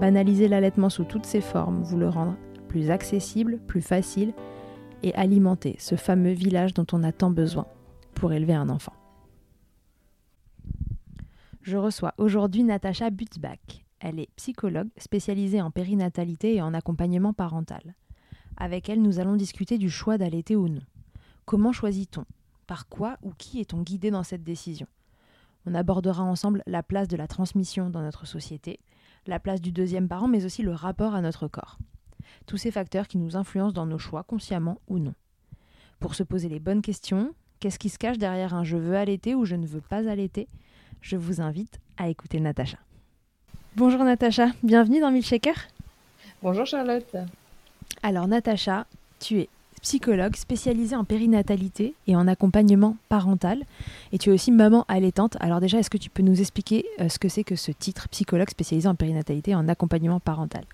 banaliser l'allaitement sous toutes ses formes, vous le rendre plus accessible, plus facile et alimenter ce fameux village dont on a tant besoin pour élever un enfant. Je reçois aujourd'hui Natacha Butzbach. Elle est psychologue spécialisée en périnatalité et en accompagnement parental. Avec elle, nous allons discuter du choix d'allaiter ou non. Comment choisit-on? Par quoi ou qui est-on guidé dans cette décision? On abordera ensemble la place de la transmission dans notre société, la place du deuxième parent, mais aussi le rapport à notre corps. Tous ces facteurs qui nous influencent dans nos choix, consciemment ou non. Pour se poser les bonnes questions, qu'est-ce qui se cache derrière un je veux allaiter ou je ne veux pas allaiter Je vous invite à écouter Natacha. Bonjour Natacha, bienvenue dans Milkshaker. Bonjour Charlotte. Alors Natacha, tu es psychologue spécialisée en périnatalité et en accompagnement parental. Et tu es aussi maman allaitante. Alors déjà, est-ce que tu peux nous expliquer euh, ce que c'est que ce titre psychologue spécialisé en périnatalité et en accompagnement parental?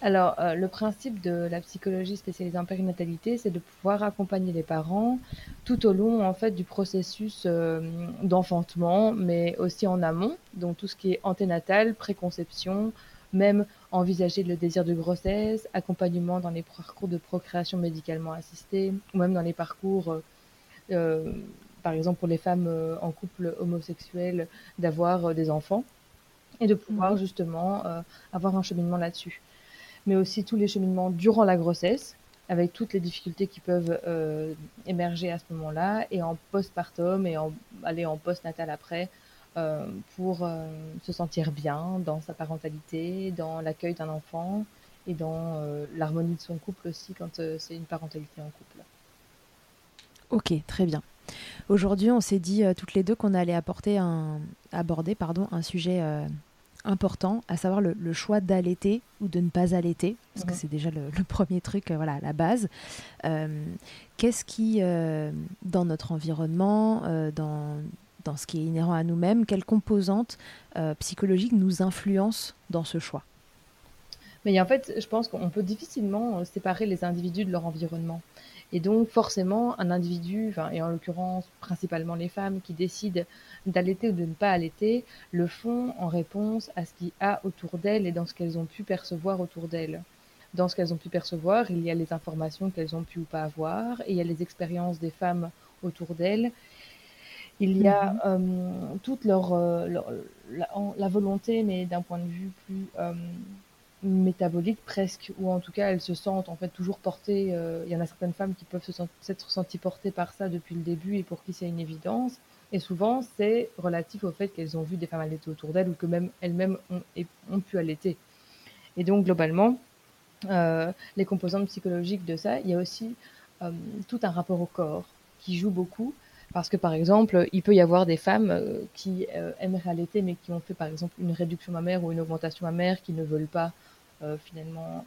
Alors, euh, le principe de la psychologie spécialisée en périnatalité, c'est de pouvoir accompagner les parents tout au long en fait du processus euh, d'enfantement, mais aussi en amont, donc tout ce qui est anténatal, préconception, même envisager le désir de grossesse, accompagnement dans les parcours de procréation médicalement assistée, ou même dans les parcours, euh, euh, par exemple pour les femmes euh, en couple homosexuel, d'avoir des enfants, et de pouvoir Mhm. justement avoir un cheminement là-dessus. Mais aussi tous les cheminements durant la grossesse, avec toutes les difficultés qui peuvent émerger à ce moment-là, et en postpartum, et en, aller en postnatal après, euh, pour euh, se sentir bien dans sa parentalité, dans l'accueil d'un enfant et dans euh, l'harmonie de son couple aussi quand c'est une parentalité en couple. Ok, très bien. Aujourd'hui, on s'est dit toutes les deux qu'on allait apporter un, aborder pardon, un sujet important, à savoir le, choix d'allaiter ou de ne pas allaiter, parce que mhm. c'est déjà le, premier truc, voilà, la base. Qu'est-ce qui, dans notre environnement, dans, dans ce qui est inhérent à nous-mêmes, quelles composantes psychologiques nous influencent dans ce choix? Mais en fait, je pense qu'on peut difficilement séparer les individus de leur environnement. Et donc, forcément, un individu, et en l'occurrence principalement les femmes qui décident d'allaiter ou de ne pas allaiter, le font en réponse à ce qu'il y a autour d'elles et dans ce qu'elles ont pu percevoir autour d'elles. Dans ce qu'elles ont pu percevoir, il y a les informations qu'elles ont pu ou pas avoir, et il y a les expériences des femmes autour d'elles. Il y a mhm. euh, toute leur, euh, la, volonté, mais d'un point de vue plus euh, métabolique presque, ou en tout cas elles se sentent en fait toujours portées. Euh, il y en a certaines femmes qui peuvent se s'être senties portées par ça depuis le début et pour qui c'est une évidence. Et souvent c'est relatif au fait qu'elles ont vu des femmes allaiter autour d'elles ou que même elles-mêmes ont, ont, pu allaiter. Et donc globalement, les composantes psychologiques de ça, il y a aussi tout un rapport au corps qui joue beaucoup. Parce que par exemple, il peut y avoir des femmes euh, qui euh, aimeraient allaiter mais qui ont fait par exemple une réduction mammaire ou une augmentation mammaire, qui ne veulent pas euh, finalement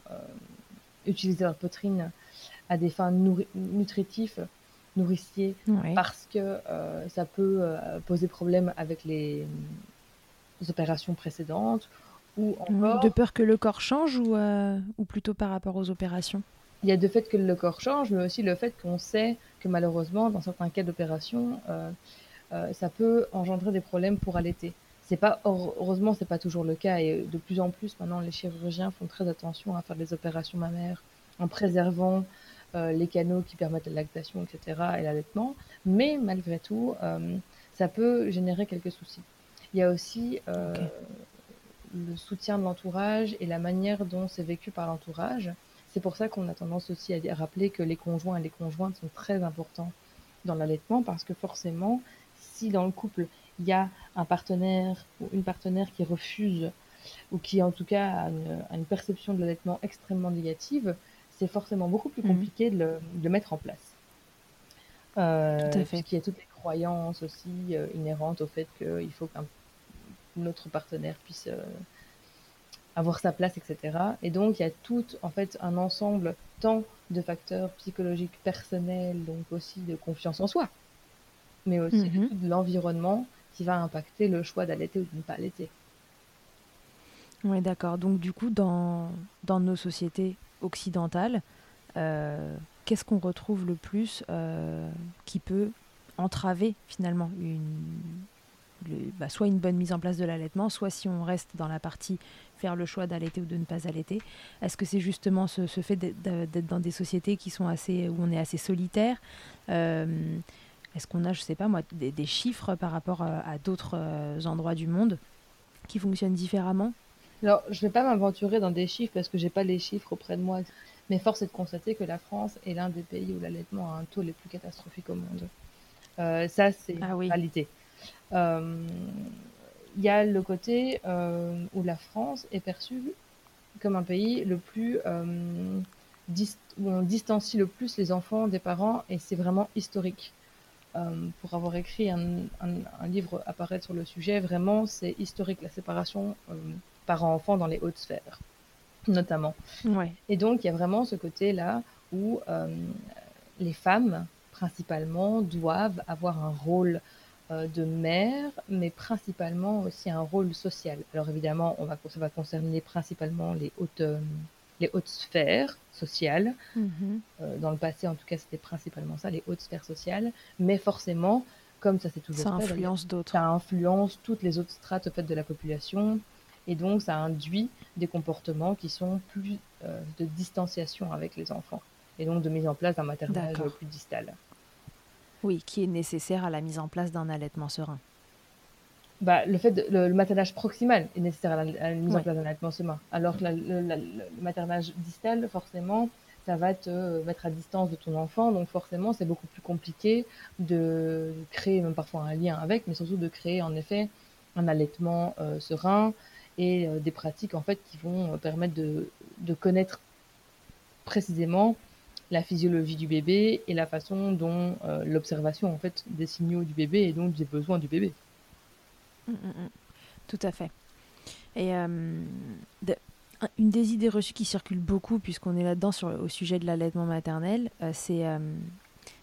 utiliser leur poitrine à des fins nutritives, nourriciers, parce que euh, ça peut poser problème avec les, opérations précédentes ou encore... De peur que le corps change ou, ou plutôt par rapport aux opérations? Il y a de fait que le corps change, mais aussi le fait qu'on sait que malheureusement, dans certains cas d'opération, ça peut engendrer des problèmes pour allaiter. C'est pas heureusement c'est pas toujours le cas et de plus en plus maintenant les chirurgiens font très attention à faire des opérations mammaires en préservant euh, les canaux qui permettent la lactation, etc. et l'allaitement. Mais malgré tout, euh, ça peut générer quelques soucis. Il y a aussi euh, le soutien de l'entourage et la manière dont c'est vécu par l'entourage. C'est pour ça qu'on a tendance aussi à rappeler que les conjoints et les conjointes sont très importants dans l'allaitement parce que forcément, si dans le couple il y a un partenaire ou une partenaire qui refuse ou qui en tout cas a une, perception de l'allaitement extrêmement négative, c'est forcément beaucoup plus mhm. compliqué de, le, mettre en place. Euh, Tout à fait. Y a toutes les croyances aussi euh, inhérentes au fait qu'il faut qu'un autre partenaire puisse euh, avoir sa place, etc. Et donc il y a tout en fait un ensemble tant de facteurs psychologiques personnels, donc aussi de confiance en soi, mais aussi mhm. de l'environnement qui va impacter le choix d'allaiter ou de ne pas allaiter. Oui, d'accord. Donc du coup, dans, dans nos sociétés occidentales, euh, qu'est-ce qu'on retrouve le plus euh, qui peut entraver finalement une, bah, soit une bonne mise en place de l'allaitement, soit si on reste dans la partie faire le choix d'allaiter ou de ne pas allaiter. Est-ce que c'est justement ce, fait d'être dans des sociétés qui sont assez, où on est assez solitaire euh, est-ce qu'on a, je sais pas moi, des, chiffres par rapport euh, à, d'autres euh, endroits du monde qui fonctionnent différemment? Alors, je ne vais pas m'aventurer dans des chiffres parce que j'ai pas les chiffres auprès de moi, mais force est de constater que la France est l'un des pays où l'allaitement a un taux les plus catastrophiques au monde. Euh, ça, c'est ah, oui. réalité. Il y a le côté où la France est perçue comme un pays le plus où on distancie le plus les enfants des parents et c'est vraiment historique. Euh, pour avoir écrit un, un, livre apparaître sur le sujet. Vraiment, c'est historique la séparation euh, parents-enfants dans les hautes sphères, notamment. Ouais. Et donc, il y a vraiment ce côté-là où euh, les femmes, principalement, doivent avoir un rôle de mère, mais principalement aussi un rôle social. Alors évidemment, on va, ça va concerner principalement les hautes les hautes sphères sociales. Mhm. Euh, dans le passé, en tout cas, c'était principalement ça, les hautes sphères sociales. Mais forcément, comme ça c'est toujours ça influence d'autres. Ça influence toutes les autres strates fait, de la population. Et donc, ça induit des comportements qui sont plus euh, de distanciation avec les enfants. Et donc, de mise en place d'un maternage plus distal. Oui, qui est nécessaire à la mise en place d'un allaitement serein. Bah, le fait de, le, maternage proximal est nécessaire à la, mise en place d'un allaitement serein. Alors que le, maternage distal, forcément, ça va te mettre à distance de ton enfant, donc forcément, c'est beaucoup plus compliqué de créer même parfois un lien avec, mais surtout de créer en effet un allaitement euh, serein et euh, des pratiques en fait qui vont permettre de, de connaître précisément la physiologie du bébé et la façon dont euh, l'observation en fait des signaux du bébé et donc des besoins du bébé. Mm, mm, mm. Tout à fait. Et une des idées reçues qui circule beaucoup, puisqu'on est là-dedans au sujet de l'allaitement maternel, c'est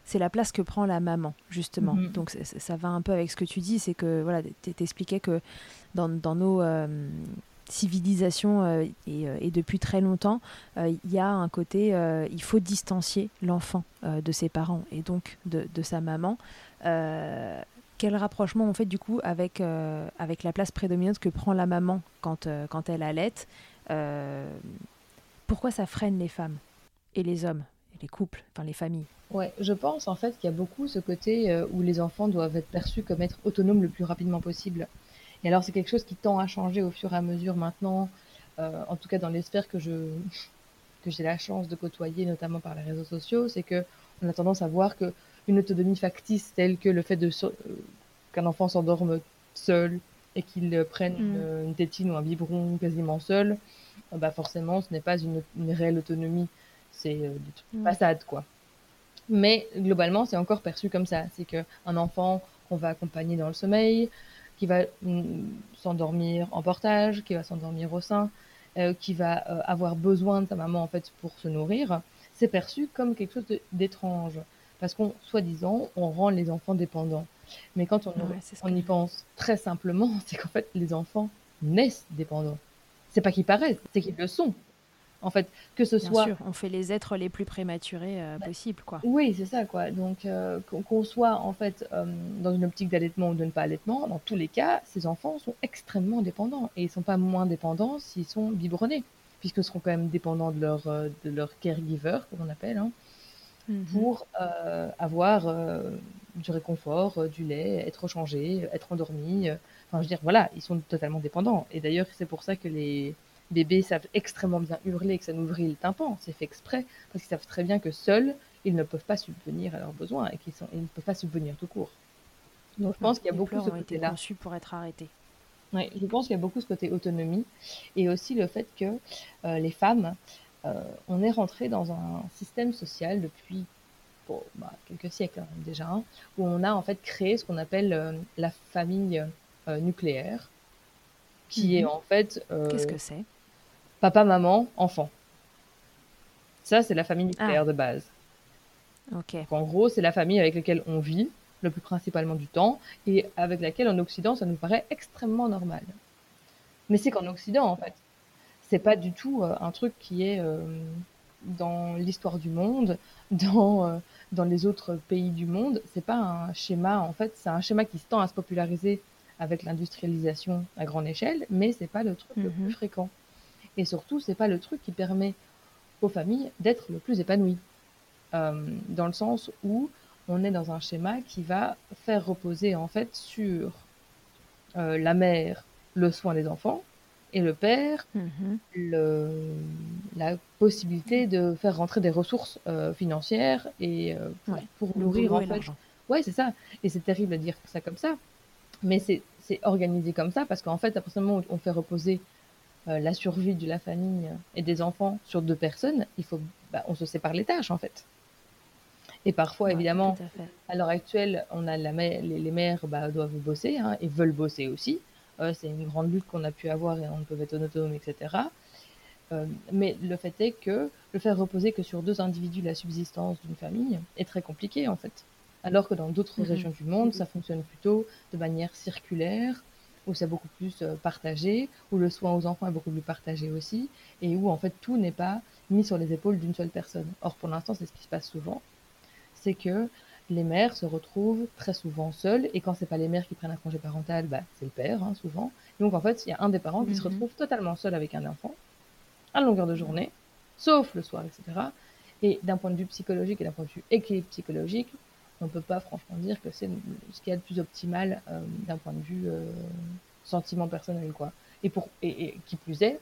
c'est la place que prend la maman, justement. Mhm. Donc ça va un peu avec ce que tu dis, c'est que voilà, t'expliquais que dans, dans nos euh, civilisations euh, euh, et, depuis très longtemps, il y a un côté, il faut distancier l'enfant de ses parents et donc de, sa maman. quel rapprochement on fait du coup avec, avec la place prédominante que prend la maman quand, quand elle allait Pourquoi ça freine les femmes et les hommes, et les couples, enfin les familles? Ouais, je pense en fait qu'il y a beaucoup ce côté euh, où les enfants doivent être perçus comme être autonomes le plus rapidement possible. Et alors c'est quelque chose qui tend à changer au fur et à mesure maintenant, euh, en tout cas dans les sphères que je que j'ai la chance de côtoyer, notamment par les réseaux sociaux, c'est que on a tendance à voir que une autonomie factice telle que le fait de euh, qu'un enfant s'endorme seul et qu'il prenne mm. une, tétine ou un biberon quasiment seul, bah forcément ce n'est pas une, une, réelle autonomie, c'est des trucs façade quoi. Mais globalement, c'est encore perçu comme ça. C'est qu'un enfant qu'on va accompagner dans le sommeil, qui va mm, s'endormir en portage, qui va s'endormir au sein, euh, qui va euh, avoir besoin de sa maman en fait pour se nourrir, c'est perçu comme quelque chose d'étrange. Parce qu'on, soi-disant, on rend les enfants dépendants. Mais quand on, on y pense très simplement, c'est qu'en fait, les enfants naissent dépendants. C'est pas qu'ils paraissent, c'est qu'ils le sont. En fait, que ce Bien soit. Sûr, on fait les êtres les plus prématurés euh, bah, possibles, quoi. Oui, c'est ça, quoi. Donc, euh, qu'on soit en fait euh, dans une optique d'allaitement ou de ne pas allaitement, dans tous les cas, ces enfants sont extrêmement dépendants et ils sont pas moins dépendants s'ils sont biberonnés, puisque seront quand même dépendants de leur de leur caregiver, comme on appelle, hein, mhm. pour avoir du réconfort, du lait, être changé, être endormi. Enfin, je veux dire, voilà, ils sont totalement dépendants. Et d'ailleurs, c'est pour ça que les bébés savent extrêmement bien hurler et que ça nous vrille le tympan. C'est fait exprès parce qu'ils savent très bien que seuls, ils ne peuvent pas subvenir à leurs besoins et qu'ils ne peuvent pas subvenir tout court. Donc je pense qu'il y a beaucoup ce côté-là. pour être arrêtés. Oui, je pense qu'il y a beaucoup ce côté autonomie et aussi le fait que euh, les femmes, euh, on est rentré dans un système social depuis bah, quelques siècles hein, déjà, hein, où on a en fait créé ce qu'on appelle euh, la famille nucléaire, qui est mhm. en fait. Qu'est-ce que c'est? Papa, maman, enfant. Ça, c'est la famille nucléaire ah. de base. Ok. en gros, c'est la famille avec laquelle on vit le plus principalement du temps et avec laquelle en Occident, ça nous paraît extrêmement normal. Mais c'est qu'en Occident, en fait, c'est pas du tout euh, un truc qui est euh, dans l'histoire du monde, dans, euh, dans les autres pays du monde. C'est pas un schéma, en fait, c'est un schéma qui se tend à se populariser avec l'industrialisation à grande échelle, mais c'est pas le truc le plus mhm. fréquent. Et surtout, c'est pas le truc qui permet aux familles d'être le plus épanouies. Euh, dans le sens où on est dans un schéma qui va faire reposer en fait sur euh, la mère le soin des enfants et le père le, la possibilité de faire rentrer des ressources euh, financières et pour, nourrir en fait. Ouais, c'est ça. Et c'est terrible de dire ça comme ça, mais c'est organisé comme ça parce qu'en fait, à partir du moment où on fait reposer la survie de la famille et des enfants sur deux personnes, il faut, bah, on se sépare les tâches en fait. Et parfois, évidemment, à, l'heure actuelle, on a la les, mères bah, doivent bosser hein, et veulent bosser aussi. Euh, c'est une grande lutte qu'on a pu avoir et on peut être autonome, etc. Euh, mais le fait est que le faire reposer que sur deux individus la subsistance d'une famille est très compliqué en fait. Alors que dans d'autres mhm. régions du monde, ça fonctionne plutôt de manière circulaire, où c'est beaucoup plus euh, partagé, où le soin aux enfants est beaucoup plus partagé aussi, et où en fait tout n'est pas mis sur les épaules d'une seule personne. Or pour l'instant c'est ce qui se passe souvent, c'est que les mères se retrouvent très souvent seules, et quand c'est pas les mères qui prennent un congé parental, bah, c'est le père hein, souvent. donc en fait il y a un des parents qui se mhm. retrouve totalement seul avec un enfant, à longueur de journée, sauf le soir, etc. Et d'un point de vue psychologique et d'un point de vue équilibre psychologique, on peut pas franchement dire que c'est ce qui est le plus optimal euh, d'un point de vue euh, sentiment personnel quoi. Et pour et, qui plus est,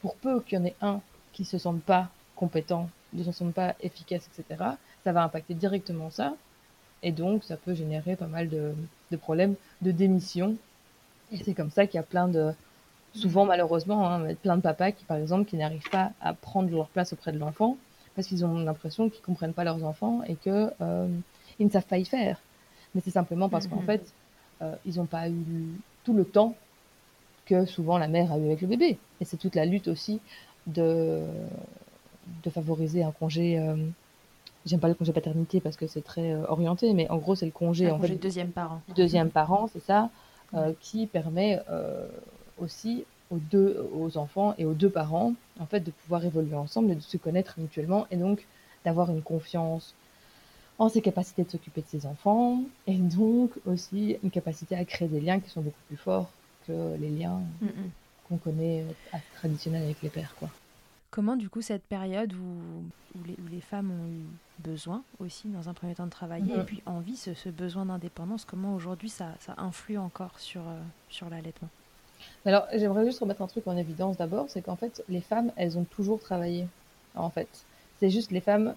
pour peu qu'il y en ait un qui se sente pas compétent, ne se sente pas efficace, etc., ça va impacter directement ça. Et donc, ça peut générer pas mal de, de problèmes de démission. Et c'est comme ça qu'il y a plein de, souvent malheureusement, hein, plein de papas qui, par exemple, qui n'arrivent pas à prendre leur place auprès de l'enfant parce qu'ils ont l'impression qu'ils comprennent pas leurs enfants et que euh, ils ne savent pas y faire. Mais c'est simplement parce qu'en mhm. fait, euh, ils n'ont pas eu tout le temps que souvent la mère a eu avec le bébé. Et c'est toute la lutte aussi de, de favoriser un congé. Euh, j'aime pas le congé paternité parce que c'est très euh, orienté, mais en gros, c'est le congé. Un en congé fait, deuxième parent. deuxième parent, c'est ça, euh, qui permet aussi aux deux, aux enfants et aux deux parents, en fait, de pouvoir évoluer ensemble et de se connaître mutuellement et donc d'avoir une confiance en ses capacités de s'occuper de ses enfants et donc aussi une capacité à créer des liens qui sont beaucoup plus forts que les liens Mm, mm. qu'on connaît euh, traditionnels avec les pères, quoi. Comment, du coup, cette période où, où, les, où les femmes ont eu besoin aussi, dans un premier temps, de travailler, Mhm. et puis envie, ce, ce besoin d'indépendance, comment aujourd'hui ça, ça influe encore sur, euh, sur l'allaitement? Alors, j'aimerais juste remettre un truc en évidence d'abord, c'est qu'en fait, les femmes, elles ont toujours travaillé. En fait, c'est juste les femmes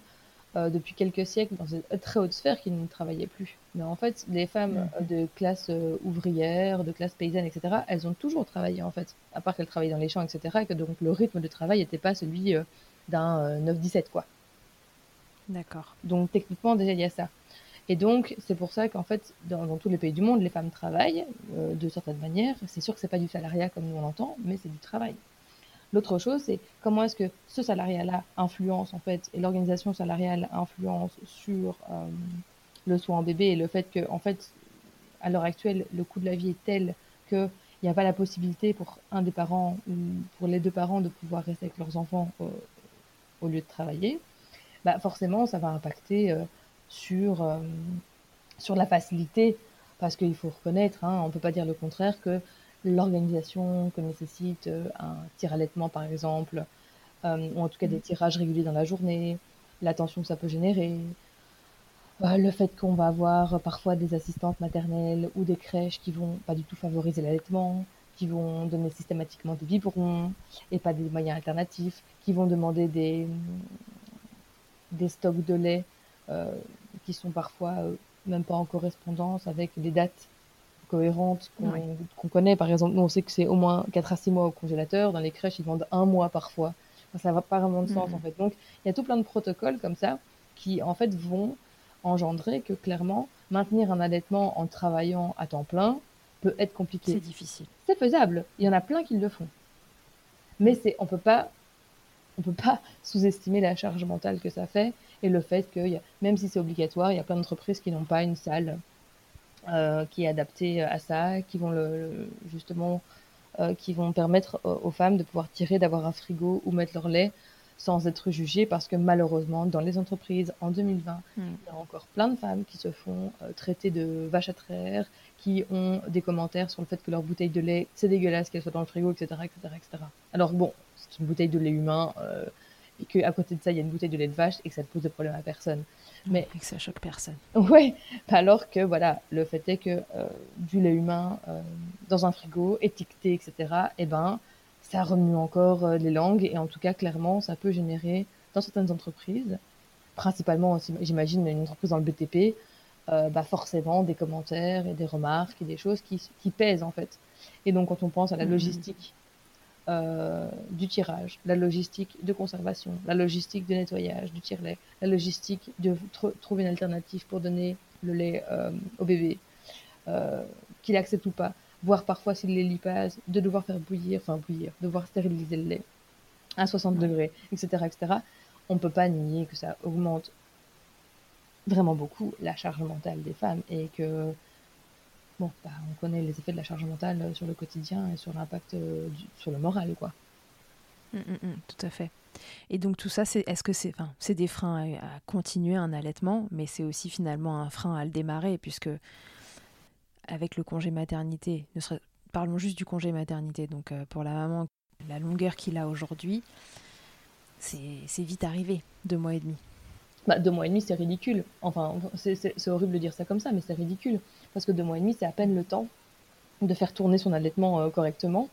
euh, depuis quelques siècles dans une très haute sphère qui ne travaillaient plus. Mais en fait, les femmes euh, de classe euh, ouvrière, de classe paysanne, etc., elles ont toujours travaillé en fait, à part qu'elles travaillaient dans les champs, etc., et que donc le rythme de travail n'était pas celui euh, d'un euh, 9-17, quoi. D'accord. Donc techniquement, déjà, il y a ça. Et donc, c'est pour ça qu'en fait, dans, dans tous les pays du monde, les femmes travaillent de certaines manières. C'est sûr que c'est pas du salariat comme nous on l'entend, mais c'est du travail. L'autre chose, c'est comment est-ce que ce salariat-là influence en fait, et l'organisation salariale influence sur euh, le soin en bébé et le fait que, en fait, à l'heure actuelle, le coût de la vie est tel qu'il n'y a pas la possibilité pour un des parents ou pour les deux parents de pouvoir rester avec leurs enfants euh, au lieu de travailler. Bah forcément, ça va impacter euh, sur, sur la facilité, parce qu'il faut reconnaître, hein, on ne peut pas dire le contraire, que l'organisation que nécessite euh, un tir-allaitement, par exemple, euh, ou en tout cas des tirages réguliers dans la journée, l'attention que ça peut générer, euh, le fait qu'on va avoir parfois des assistantes maternelles ou des crèches qui vont pas du tout favoriser l'allaitement, qui vont donner systématiquement des biberons et pas des moyens alternatifs, qui vont demander des, des stocks de lait euh, qui sont parfois même pas en correspondance avec des dates cohérentes qu'on connaît. Par exemple, nous, on sait que c'est au moins 4 à 6 mois au congélateur. Dans les crèches, ils demandent un mois parfois. Enfin, ça n'a pas vraiment de sens, en fait. Donc, il y a tout plein de protocoles comme ça qui, en fait, vont engendrer que, clairement, maintenir un allaitement en travaillant à temps plein peut être compliqué C'est difficile. c'est faisable. Il y en a plein qui le font. Mais c'est, on peut pas, on peut pas sous-estimer la charge mentale que ça fait et le fait que, même si c'est obligatoire, il y a plein d'entreprises qui n'ont pas une salle qui est adaptée à ça, qui vont le, le- justement, euh, qui vont permettre euh, aux femmes de pouvoir tirer, d'avoir un frigo ou mettre leur lait sans être jugées parce que malheureusement, dans les entreprises en 2020, Mm. il y a encore plein de femmes qui se font euh, traiter de vaches à traire, qui ont des commentaires sur le fait que leur bouteille de lait, c'est dégueulasse qu'elle soit dans le frigo, etc., etc., etc. Alors bon, c'est une bouteille de lait humain, euh, et qu'à côté de ça, il y a une bouteille de lait de vache et que ça ne pose de problème à personne. Mais- Et que ça choque personne. Ouais, alors que voilà, le fait est que euh, du lait humain euh, dans un frigo, étiqueté, etc., eh ben, ça remue encore euh, les langues et en tout cas, clairement, ça peut générer dans certaines entreprises, principalement j'imagine, une entreprise dans le BTP, bah forcément des commentaires et des remarques et des choses qui, qui pèsent en fait. Et donc, quand on pense à la Mhm. logistique euh, du tirage, la logistique de conservation, la logistique de nettoyage du tire-lait, la logistique de tr- trouver une alternative pour donner le lait euh, au bébé, euh, qu'il accepte ou pas, voire parfois s'il les lipase, de devoir faire bouillir, enfin bouillir, devoir stériliser le lait à 60 Ouais. degrés, etc., etc. On peut pas nier que ça augmente vraiment beaucoup la charge mentale des femmes et que bon, bah, on connaît les effets de la charge mentale euh, sur le quotidien et sur l'impact euh, sur le moral, quoi. Mm, mm, mm, tout à fait. Et donc tout ça, c'est est-ce que c'est enfin, c'est des freins à, à continuer un allaitement, mais c'est aussi finalement un frein à le démarrer, puisque avec le congé maternité, ne serait- parlons juste du congé maternité, donc euh, pour la maman, la longueur qu'il a aujourd'hui, c'est vite arrivé, deux mois et demi. Bah, deux mois et demi, c'est ridicule. Enfin, c'est horrible de dire ça comme ça, mais c'est ridicule. Parce que deux mois et demi, c'est à peine le temps de faire tourner son allaitement euh, correctement,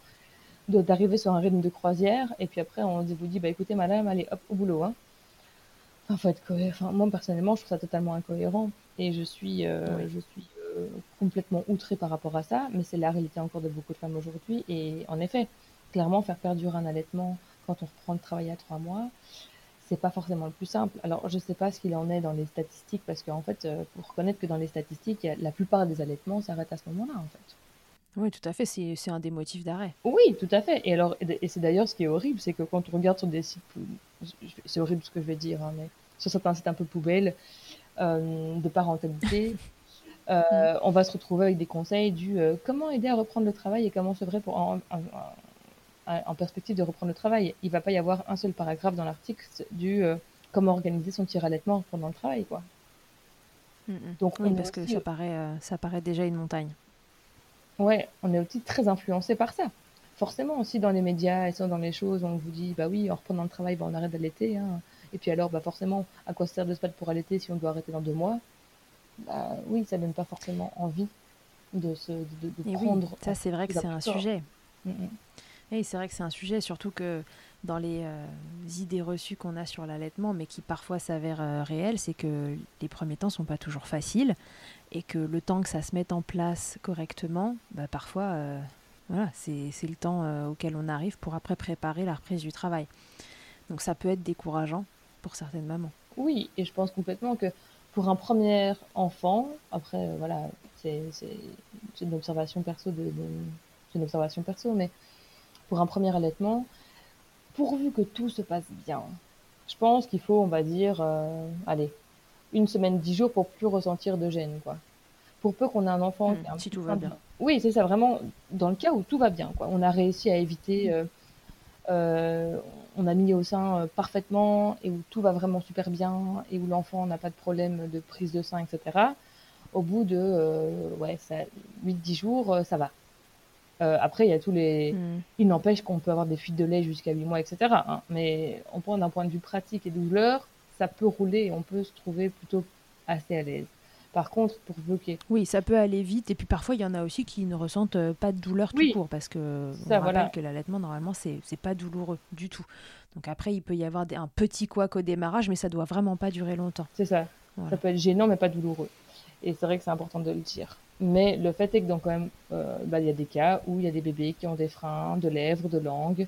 de- d'arriver sur un rythme de croisière, et puis après, on vous dit, bah écoutez, madame, allez, hop, au boulot. Hein. Enfin, faut être cohérent. Enfin, moi, personnellement, je trouve ça totalement incohérent, et je suis, euh, Oui. je suis euh, complètement outrée par rapport à ça, mais c'est la réalité encore de beaucoup de femmes aujourd'hui, et en effet, clairement, faire perdurer un allaitement quand on reprend le travail à trois mois, c'est pas forcément le plus simple. Alors, je sais pas ce qu'il en est dans les statistiques, parce qu'en fait, euh, pour reconnaître que dans les statistiques, la plupart des allaitements s'arrêtent à ce moment-là, en fait. Oui, tout à fait, c'est un des motifs d'arrêt. Oui, tout à fait. Et alors, et c'est d'ailleurs ce qui est horrible, c'est que quand on regarde sur des sites, c'est horrible ce que je vais dire, hein, mais sur certains sites un peu poubelles euh, de parentalité, euh, on va se retrouver avec des conseils du euh, comment aider à reprendre le travail et comment vrai pour en, en, perspective de reprendre le travail. Il va pas y avoir un seul paragraphe dans l'article du comment organiser son tir allaitement pendant le travail, quoi. Mm, mm. Donc, oui, parce que ça paraît, ça paraît déjà une montagne. Ouais, on est aussi très influencé par ça. Forcément, aussi dans les médias et dans les choses, on vous dit, bah oui, en reprenant le travail, bah, on arrête d'allaiter. Hein. Et puis alors, bah forcément, à quoi sert de se battre pour allaiter si on doit arrêter dans deux mois? Bah, Oui, ça donne pas forcément envie de, se, de, prendre. ça, c'est vrai que c'est un sujet. Mm, et c'est vrai que c'est un sujet, surtout que dans les euh, idées reçues qu'on a sur l'allaitement, mais qui parfois s'avèrent euh, réelles, c'est que les premiers temps sont pas toujours faciles et que le temps que ça se mette en place correctement, bah, parfois, euh, voilà, c'est le temps auquel on arrive pour après préparer la reprise du travail. Donc ça peut être décourageant pour certaines mamans. Oui, et je pense complètement que pour un premier enfant, après, voilà, c'est une observation perso, de, une observation perso, mais pour un premier allaitement, pourvu que tout se passe bien, je pense qu'il faut, on va dire, euh, allez, une semaine, dix jours pour plus ressentir de gêne, quoi. Pour peu qu'on ait un enfant hmm, si tout va bien. Oui, c'est ça, vraiment, dans le cas où tout va bien, quoi. On a réussi à éviter, euh, euh, on a mis au sein parfaitement et où tout va vraiment super bien et où l'enfant n'a pas de problème de prise de sein, etc. Au bout de, ouais, 8-10 jours, ça va. Euh, après, il y a tous les. Hmm. Il n'empêche qu'on peut avoir des fuites de lait jusqu'à 8 mois, etc. Hein. Mais on prend d'un point de vue pratique et douleur, ça peut rouler et on peut se trouver plutôt assez à l'aise. Par contre, pour bloquer. Oui, ça peut aller vite. Et puis parfois, il y en a aussi qui ne ressentent euh, pas de douleur tout court parce que ça, on rappelle que l'allaitement, normalement, c'est pas douloureux du tout. Donc après, il peut y avoir un petit couac au démarrage, mais ça doit vraiment pas durer longtemps. C'est ça. Ça peut être gênant, mais pas douloureux. Et c'est vrai que c'est important de le dire. Mais le fait est que donc quand même, euh, bah, il y a des cas où il y a des bébés qui ont des freins de lèvres, de langue,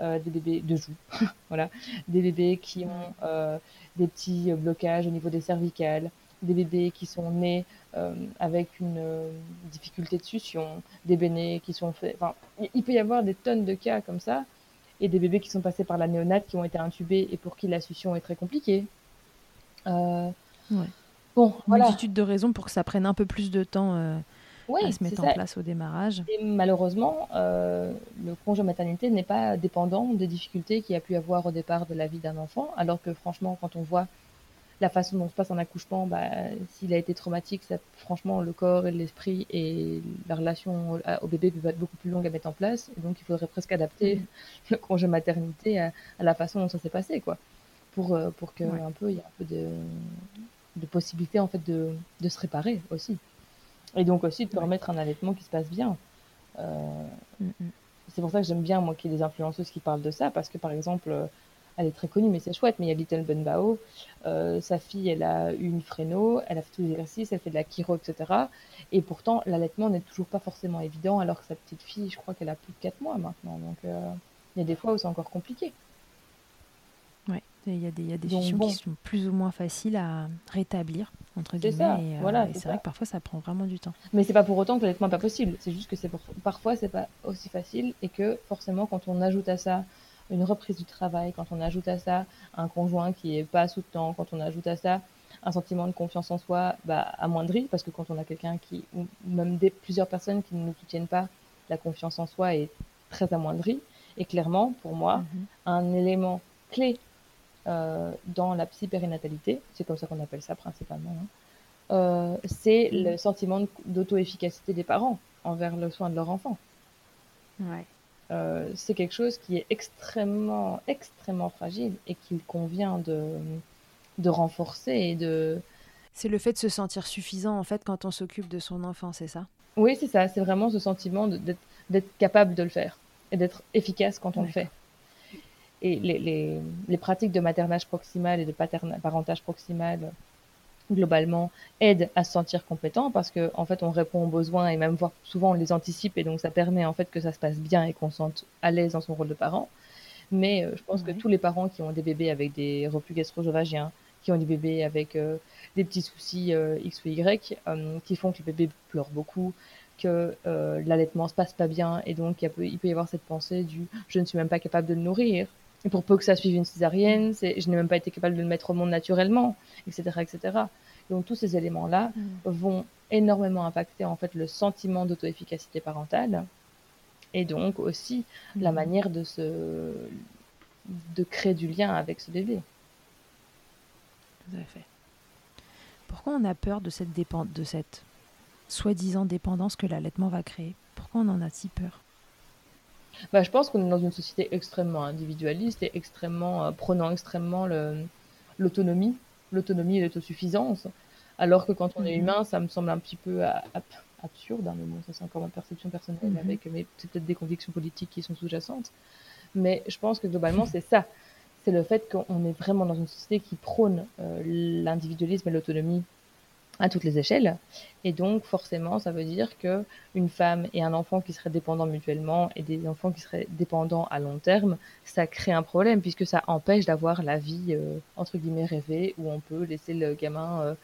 euh, des bébés de joues, voilà, des bébés qui ont euh, des petits blocages au niveau des cervicales, des bébés qui sont nés avec une difficulté de succion, des bébés qui sont faits, enfin, il peut y avoir des tonnes de cas comme ça, et des bébés qui sont passés par la néonate qui ont été intubés et pour qui la succion est très compliquée. Bon, voilà. multitude de raisons pour que ça prenne un peu plus de temps euh, à se mettre en place au démarrage. Et malheureusement, euh, le congé maternité n'est pas dépendant des difficultés qu'il y a pu avoir au départ de la vie d'un enfant, alors que franchement, quand on voit la façon dont se passe un accouchement, bah, s'il a été traumatique, ça, franchement, le corps et l'esprit et la relation au, bébé peut être beaucoup plus longue à mettre en place. Et donc, il faudrait presque adapter mm. le congé maternité à, la façon dont ça s'est passé, quoi. Pour, euh, pour un peu, y ait un peu de, de possibilité en fait de, de, se réparer aussi. Et donc aussi de permettre un allaitement qui se passe bien. Euh, mm, mm. C'est pour ça que j'aime bien moi qu'il y ait des influenceuses qui parlent de ça parce que par exemple euh, elle est très connue mais c'est chouette mais il y a Little Benbao euh, sa fille elle a eu une fréno elle a fait tous les exercices elle fait de la chiro etc et pourtant l'allaitement n'est toujours pas forcément évident alors que sa petite fille je crois qu'elle a plus de 4 mois maintenant donc il y a des fois où c'est encore compliqué il y a des, il y a des qui sont plus ou moins faciles à rétablir, entre guillemets. Ça. Et, euh, voilà, c'est vrai que parfois ça prend vraiment du temps. Mais c'est pas pour autant que l'allaitement n'est pas possible. C'est juste que c'est parfois c'est pas aussi facile et que forcément quand on ajoute à ça une reprise du travail, quand on ajoute à ça un conjoint qui est pas soutenant, quand on ajoute à ça un sentiment de confiance en soi bah, amoindri, parce que quand on a quelqu'un qui, ou même des, plusieurs personnes qui ne nous soutiennent pas, la confiance en soi est très amoindrie. Et clairement, pour moi, mm-hmm. un élément clé dans la psy-périnatalité, c'est comme ça qu'on appelle ça principalement, hein. euh, c'est mm. le sentiment d'auto-efficacité des parents envers le soin de leur enfant. Ouais. Euh, c'est quelque chose qui est extrêmement, extrêmement fragile et qu'il convient de, de renforcer et de... C'est le fait de se sentir suffisant en fait quand on s'occupe de son enfant, c'est ça? Oui, c'est ça. C'est vraiment ce sentiment d'être capable de le faire et d'être efficace quand on le fait et les, les, les, pratiques de maternage proximal et de parentage proximal globalement aident à se sentir compétent parce que en fait on répond aux besoins et même voire souvent on les anticipe et donc ça permet en fait que ça se passe bien et qu'on se sente à l'aise dans son rôle de parent mais euh, je pense que tous les parents qui ont des bébés avec des reflux gastro qui ont des bébés avec des petits soucis X ou Y, qui font que le bébé pleure beaucoup, que l'allaitement se passe pas bien, et donc il peut y avoir cette pensée du je ne suis même pas capable de le nourrir. Et pour peu que ça suive une césarienne, je n'ai même pas été capable de le mettre au monde naturellement, etc., etc. Donc tous ces éléments-là mm. vont énormément impacter en fait le sentiment d'auto-efficacité parentale et donc aussi la mm. manière de se de créer du lien avec ce bébé. Tout à fait. Pourquoi on a peur de cette de cette soi-disant dépendance que l'allaitement va créer? Pourquoi on en a si peur? Bah, je pense qu'on est dans une société extrêmement individualiste et extrêmement euh, prenant extrêmement l'autonomie, l'autonomie et l'autosuffisance. Alors que quand on est mhm. humain, ça me semble un petit peu absurde, hein, mais bon, ça c'est encore ma perception personnelle mhm. avec, mais c'est peut-être des convictions politiques qui sont sous-jacentes. Mais je pense que globalement, c'est ça. C'est le fait qu'on est vraiment dans une société qui prône euh, l'individualisme et l'autonomie à toutes les échelles. Et donc, forcément, ça veut dire que une femme et un enfant qui seraient dépendants mutuellement et des enfants qui seraient dépendants à long terme, ça crée un problème puisque ça empêche d'avoir la vie, euh, entre guillemets, rêvée où on peut laisser le gamin euh,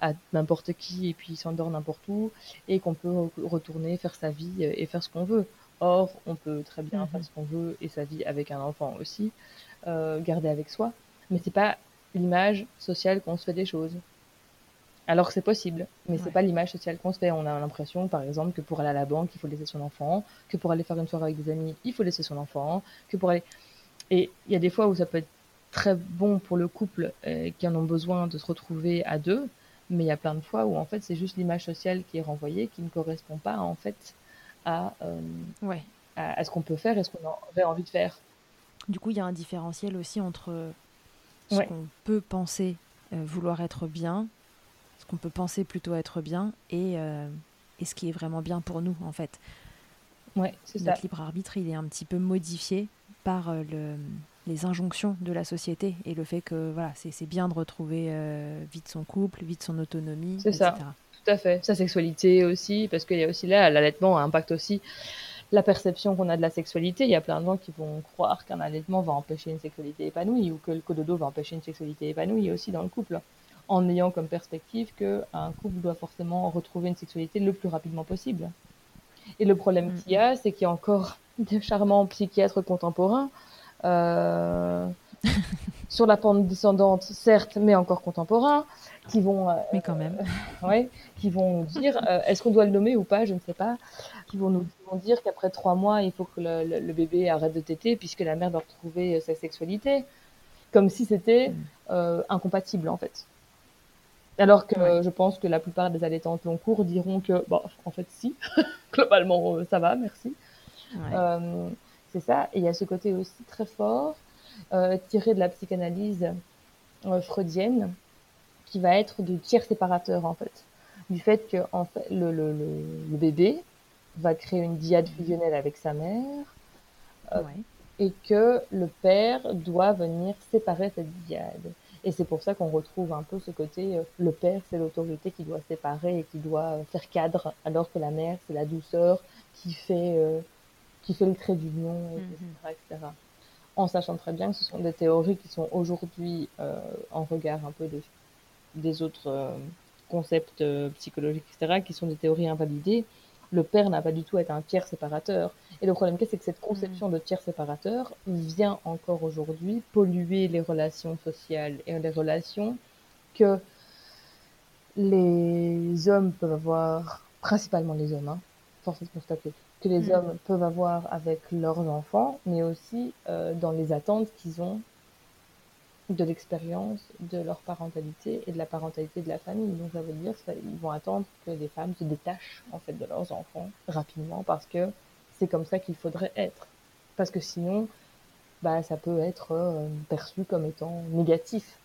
à n'importe qui et puis il s'endort n'importe où et qu'on peut retourner faire sa vie euh, et faire ce qu'on veut. Or, on peut très bien mhm. faire ce qu'on veut et sa vie avec un enfant aussi, garder avec soi. Mais c'est pas l'image sociale qu'on se fait des choses. Alors que c'est possible, mais c'est pas l'image sociale qu'on se fait. On a l'impression, par exemple, que pour aller à la banque, il faut laisser son enfant, que pour aller faire une soirée avec des amis, il faut laisser son enfant, que pour aller. Et il y a des fois où ça peut être très bon pour le couple euh, qui en ont besoin de se retrouver à deux, mais il y a plein de fois où en fait c'est juste l'image sociale qui est renvoyée, qui ne correspond pas en fait à, euh, ouais. à, ce qu'on peut faire et ce qu'on aurait envie de faire. Du coup, il y a un différentiel aussi entre ce qu'on peut penser euh, vouloir être bien ce qu'on peut penser plutôt être bien et, euh, et, ce qui est vraiment bien pour nous en fait. Ouais, c'est ça. Notre libre arbitre, il est un petit peu modifié par euh, le, les injonctions de la société et le fait que voilà, c'est bien de retrouver euh, vite son couple, vite son autonomie, C'est ça, tout à fait. Sa sexualité aussi, parce qu'il y a aussi là, l'allaitement impacte aussi la perception qu'on a de la sexualité. Il y a plein de gens qui vont croire qu'un allaitement va empêcher une sexualité épanouie ou que le cododo va empêcher une sexualité épanouie aussi dans le couple en ayant comme perspective qu'un couple doit forcément retrouver une sexualité le plus rapidement possible. Et le problème qu'il y a, c'est qu'il y a encore des charmants psychiatres contemporains euh, sur la pente descendante, certes, mais encore contemporains, qui vont, euh, mais quand même, ouais, qui vont dire, euh, est-ce qu'on doit le nommer ou pas, je ne sais pas, qui vont nous dire qu'après trois mois, il faut que le, le, bébé arrête de téter puisque la mère doit retrouver sa sexualité, comme si c'était mm. incompatible en fait. Alors que je pense que la plupart des allaitantes long cours diront que, bon, en fait, si, globalement, euh, ça va, merci. Euh, c'est ça. Et il y a ce côté aussi très fort, euh, tiré de la psychanalyse freudienne, qui va être du tiers séparateur, en fait. Du fait que en fait, le, le, le, bébé va créer une diade fusionnelle avec sa mère, et que le père doit venir séparer cette diade. Et c'est pour ça qu'on retrouve un peu ce côté, euh, le père, c'est l'autorité qui doit séparer et qui doit euh, faire cadre, alors que la mère, c'est la douceur qui fait, euh, qui fait le trait d'union, etc., etc. En sachant très bien que ce sont des théories qui sont aujourd'hui en regard un peu de, des autres concepts psychologiques, etc., qui sont des théories invalidées. Le père n'a pas du tout être un tiers séparateur. Et le problème, c'est que cette conception de tiers séparateur vient encore aujourd'hui polluer les relations sociales et les relations que les hommes peuvent avoir, principalement les hommes, hein, force de constater, que les mm. hommes peuvent avoir avec leurs enfants, mais aussi euh, dans les attentes qu'ils ont de l'expérience de leur parentalité et de la parentalité de la famille. Donc ça veut dire qu'ils vont attendre que les femmes se détachent en fait de leurs enfants rapidement parce que c'est comme ça qu'il faudrait être. Parce que sinon, bah, ça peut être euh, perçu comme étant négatif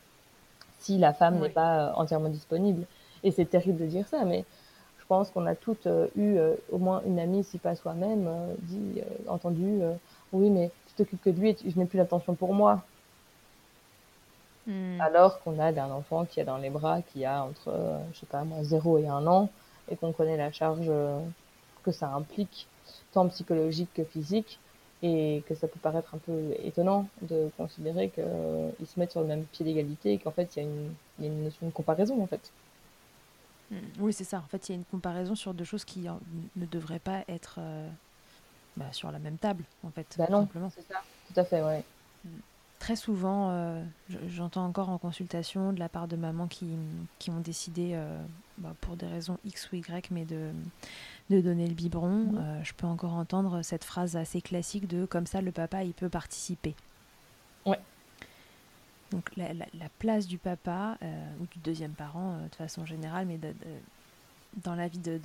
si la femme n'est pas euh, entièrement disponible. Et c'est terrible de dire ça, mais je pense qu'on a toutes euh, eu au moins une amie, si pas soi-même, dit, entendu, oui, mais tu t'occupes que de lui et je n'ai plus l'attention pour moi. Hmm. Alors qu'on a un enfant qui a dans les bras, qui a entre, je sais pas moi, 0 et 1 an, et qu'on connaît la charge que ça implique tant psychologique que physique, et que ça peut paraître un peu étonnant de considérer qu'ils se mettent sur le même pied d'égalité et qu'en fait, il y, a une, y a une notion de comparaison, en fait. Mm. Oui, c'est ça. En fait, il y a une comparaison sur deux choses qui ne devraient pas être euh, bah, sur la même table, en fait. Bah non, c'est ça. Tout à fait, ouais. Mm. Très souvent, euh, j'entends encore en consultation de la part de mamans qui, qui ont décidé, euh, bah, pour des raisons X ou Y, mais de, de donner le biberon. Mm. je peux encore entendre cette phrase assez classique de comme ça, le papa, il peut participer. Ouais. Donc la, place du papa ou du deuxième parent de façon générale, mais dans la vie de,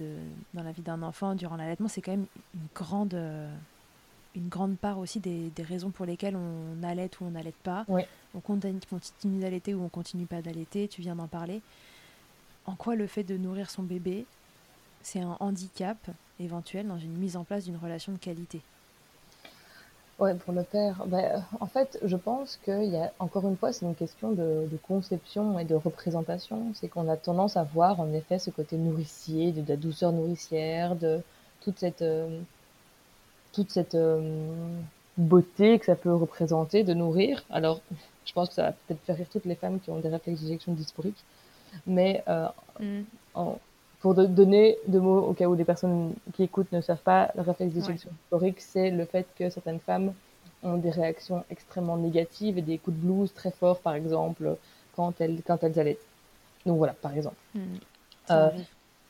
dans la vie d'un enfant durant l'allaitement, c'est quand même une grande une grande part aussi des, raisons pour lesquelles on allait ou on n'allait pas. On continue, continue d'allaiter ou on continue pas d'allaiter. Tu viens d'en parler. En quoi le fait de nourrir son bébé, c'est un handicap éventuel dans une mise en place d'une relation de qualité? Ouais, pour le père, ben, en fait, je pense qu'il y a, encore une fois, c'est une question de, conception et de représentation. C'est qu'on a tendance à voir, en effet, ce côté nourricier, de, la douceur nourricière, de toute cette, euh, toute cette euh, beauté que ça peut représenter de nourrir. Alors, je pense que ça va peut-être faire rire toutes les femmes qui ont des réflexes d'éjection dysphoriques. Mais euh, mm. en, pour donner deux mots au cas où des personnes qui écoutent ne savent pas, le réflexe d'éjection historique, c'est le fait que certaines femmes ont des réactions extrêmement négatives et des coups de blues très forts, par exemple, quand elles, quand elles allaitent. Donc voilà, par exemple. Hmm. Euh,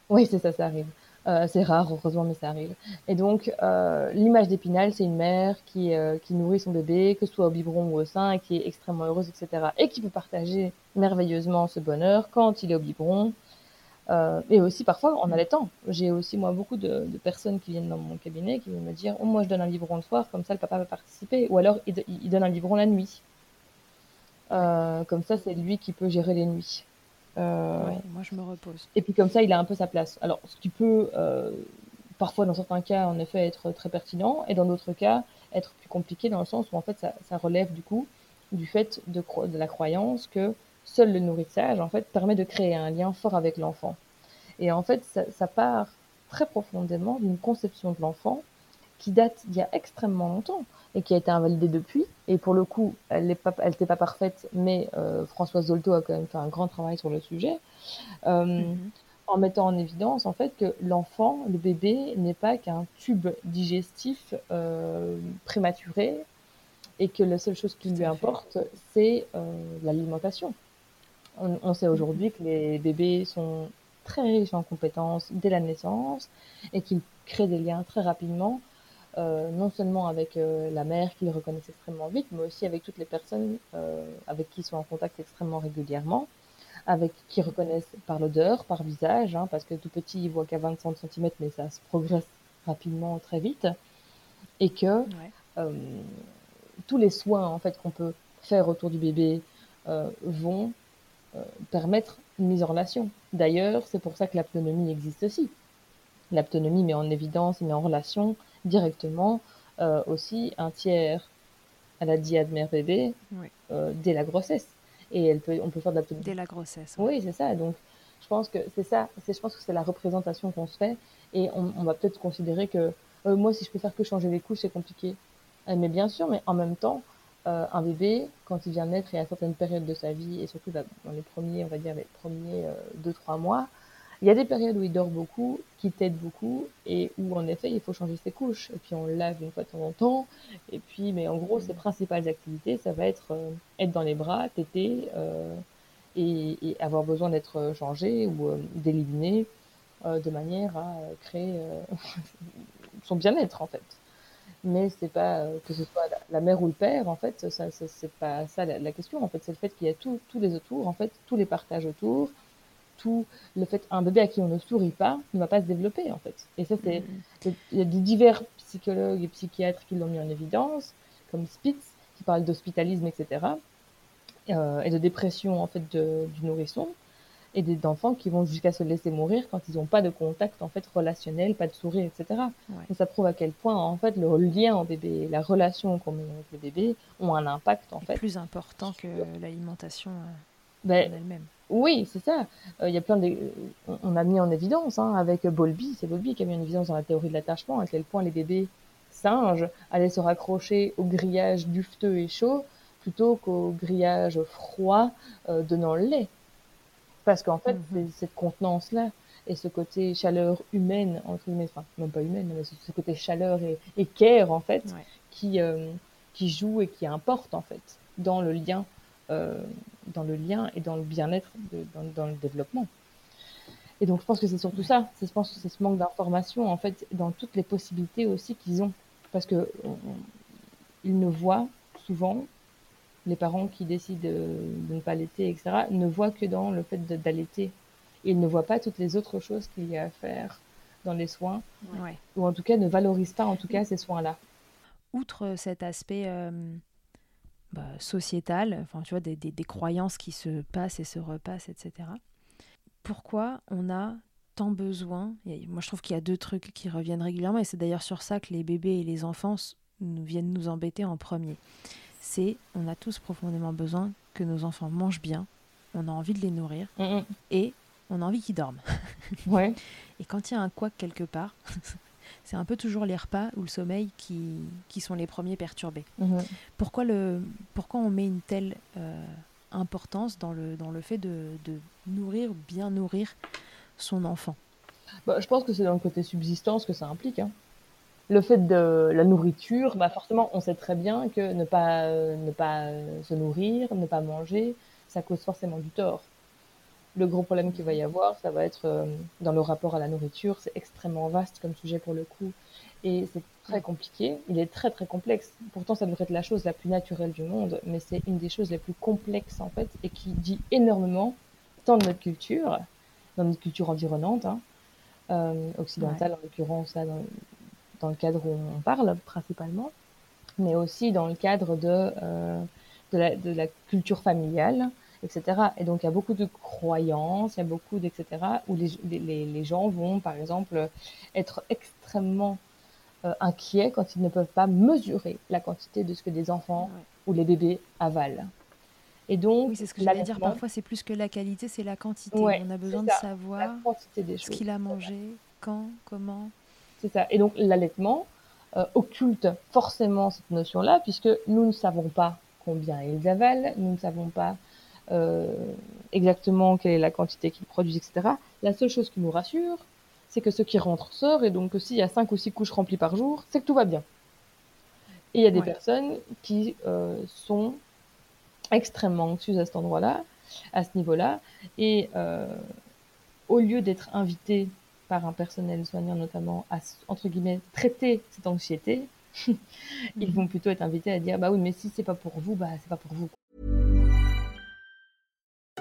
oui, c'est ça, ça arrive. Euh, c'est rare, heureusement, mais ça arrive. Et donc, euh, l'image d'Épinal, c'est une mère qui, qui nourrit son bébé, que ce soit au biberon ou au sein, et qui est extrêmement heureuse, etc. Et qui peut partager merveilleusement ce bonheur quand il est au biberon, euh, et aussi parfois en allaitant. J'ai aussi moi beaucoup de, personnes qui viennent dans mon cabinet qui viennent me dire oh, moi je donne un biberon le soir comme ça le papa va participer ou alors il, donne un biberon la nuit. Euh, comme ça c'est lui qui peut gérer les nuits. Euh, moi je me repose. Et puis comme ça il a un peu sa place. Alors ce qui peut parfois dans certains cas en effet être très pertinent et dans d'autres cas être plus compliqué dans le sens où en fait ça, ça relève du coup du fait de, de la croyance que seul le nourrissage, en fait, permet de créer un lien fort avec l'enfant. Et en fait, ça, part très profondément d'une conception de l'enfant qui date d'il y a extrêmement longtemps et qui a été invalidée depuis. Et pour le coup, elle n'était pas, pas, parfaite, mais euh, Françoise Zolto a quand même fait un grand travail sur le sujet, euh, mm-hmm. en mettant en évidence en fait que l'enfant, le bébé, n'est pas qu'un tube digestif euh, prématuré et que la seule chose qui lui importe, c'est l'alimentation. On, sait aujourd'hui que les bébés sont très riches en compétences dès la naissance et qu'ils créent des liens très rapidement, euh, non seulement avec euh, la mère qu'ils reconnaissent extrêmement vite, mais aussi avec toutes les personnes euh, avec qui ils sont en contact extrêmement régulièrement, avec qui reconnaissent par l'odeur, par visage, hein, parce que tout petit, ils voient qu'à 20 cm, mais ça se progresse rapidement très vite, et que tous les soins en fait qu'on peut faire autour du bébé vont permettre une mise en relation. D'ailleurs, c'est pour ça que l'autonomie existe aussi. L'autonomie met en évidence et met en relation directement euh, aussi un tiers à la diade mère-bébé euh, dès la grossesse. Et elle peut, on peut faire de l'autonomie. Dès la grossesse. Oui, c'est ça. Donc, je pense que c'est ça. Je pense que c'est la représentation qu'on se fait. Et on, on va peut-être considérer que moi, si je peux faire que changer les couches, c'est compliqué. Mais bien sûr, mais en même temps, euh, un bébé, quand il vient naître et à certaines périodes de sa vie, et surtout dans les premiers, on va dire les premiers 2-3 euh, mois, il y a des périodes où il dort beaucoup, qui t'aident beaucoup, et où en effet il faut changer ses couches. Et puis on lave une fois de temps en temps. Et puis, mais en gros, ses principales activités, ça va être euh, être dans les bras, téter, et, et, avoir besoin d'être changé ou d'éliminé de manière à créer son bien-être en fait mais c'est pas euh, que ce soit la, mère ou le père en fait ça, c'est pas ça la, question en fait c'est le fait qu'il y a tous les autour en fait tous les partages autour tout le fait un bébé à qui on ne sourit pas ne va pas se développer en fait et ça c'est mm. il y a des divers psychologues et psychiatres qui l'ont mis en évidence comme Spitz qui parle d'hospitalisme etc euh, et de dépression en fait du nourrisson et des enfants qui vont jusqu'à se laisser mourir quand ils n'ont pas de contact en fait relationnel, pas de sourire, etc. Et ça prouve à quel point en fait le lien au bébé, la relation qu'on met avec le bébé ont un impact en fait plus important que l'alimentation euh, ben, elle-même. Oui, c'est ça. Euh, il y a plein de, on a mis en évidence hein, avec Bowlby, c'est Bowlby qui a mis en évidence dans la théorie de l'attachement à quel point les bébés singe allait se raccrocher au grillage dufteux et chaud plutôt qu'au grillage froid euh, donnant le lait. Parce qu'en fait, mhm. cette contenance-là et ce côté chaleur humaine, entre guillemets, enfin, même pas humaine, mais ce côté chaleur et, et care, en fait, qui, euh, qui joue et qui importe, en fait, dans le lien, dans le lien et dans le bien-être, dans, dans, le développement. Et donc, je pense que c'est surtout ça. Je pense que c'est ce manque d'information, en fait, dans toutes les possibilités aussi qu'ils ont. Parce que ils ne voient souvent les parents qui décident de, ne pas allaiter, etc., ne voient que dans le fait d'allaiter. Ils ne voient pas toutes les autres choses qu'il y a à faire dans les soins, ou en tout cas ne valorisent pas en tout cas ces soins-là. Outre cet aspect euh, bah, sociétal, enfin tu vois des, des, croyances qui se passent et se repassent, etc. Pourquoi on a tant besoin Moi je trouve qu'il y a deux trucs qui reviennent régulièrement et c'est d'ailleurs sur ça que les bébés et les enfants nous viennent nous embêter en premier c'est on a tous profondément besoin que nos enfants mangent bien, on a envie de les nourrir et on a envie qu'ils dorment. ouais. Et quand il y a un quoi quelque part, c'est un peu toujours les repas ou le sommeil qui, qui sont les premiers perturbés. Mm-hmm. Pourquoi, le, pourquoi on met une telle euh, importance dans le, dans le fait de, de nourrir, bien nourrir son enfant? Bah, Je pense que c'est dans le côté subsistance que ça implique. Hein le fait de la nourriture, bah forcément, on sait très bien que ne pas, ne pas se nourrir, ne pas manger, ça cause forcément du tort. Le gros problème qu'il va y avoir, ça va être euh, dans le rapport à la nourriture. C'est extrêmement vaste comme sujet pour le coup. Et c'est très compliqué. Il est très très complexe. Pourtant, ça devrait être la chose la plus naturelle du monde, mais c'est une des choses les plus complexes en fait et qui dit énormément tant de notre culture, dans notre culture environnante, hein, euh, occidentale en l'occurrence, dans, dans le cadre où on parle principalement, mais aussi dans le cadre de, euh, de, la, de, la, culture familiale, etc. Et donc il y a beaucoup de croyances, il y a beaucoup d'etc. où les, les, les, gens vont par exemple être extrêmement euh, inquiets quand ils ne peuvent pas mesurer la quantité de ce que des enfants ou les bébés avalent. Et donc, oui, c'est ce que j'allais dire. Parfois, c'est plus que la qualité, c'est la quantité. on a besoin de savoir ce qu'il a mangé, quand, comment. C'est ça. Et donc l'allaitement euh, occulte forcément cette notion-là, puisque nous ne savons pas combien ils avalent, nous ne savons pas exactement quelle est la quantité qu'ils produisent, etc. La seule chose qui nous rassure, c'est que ce qui rentre sort, et donc s'il y a cinq ou six couches remplies par jour, c'est que tout va bien. Et il y a des personnes qui euh, sont extrêmement anxieuses à cet endroit-là, à ce niveau-là, et au lieu d'être invitées par un personnel soignant notamment à, entre guillemets, traiter cette anxiété, ils vont plutôt être invités à dire, bah oui, mais si c'est pas pour vous, bah c'est pas pour vous.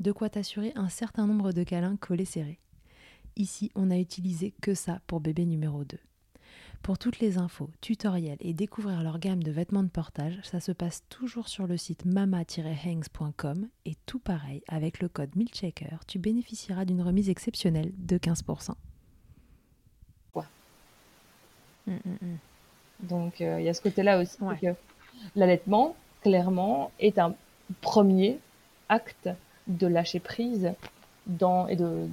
de quoi t'assurer un certain nombre de câlins collés serrés. Ici, on n'a utilisé que ça pour bébé numéro 2. Pour toutes les infos, tutoriels et découvrir leur gamme de vêtements de portage, ça se passe toujours sur le site mama-hangs.com et tout pareil, avec le code MILCHECKER, tu bénéficieras d'une remise exceptionnelle de 15%. Mm, mm, mm. Donc euh, il y a ce côté-là aussi. Que l'allaitement, clairement, est un premier acte de lâcher prise dans, et de,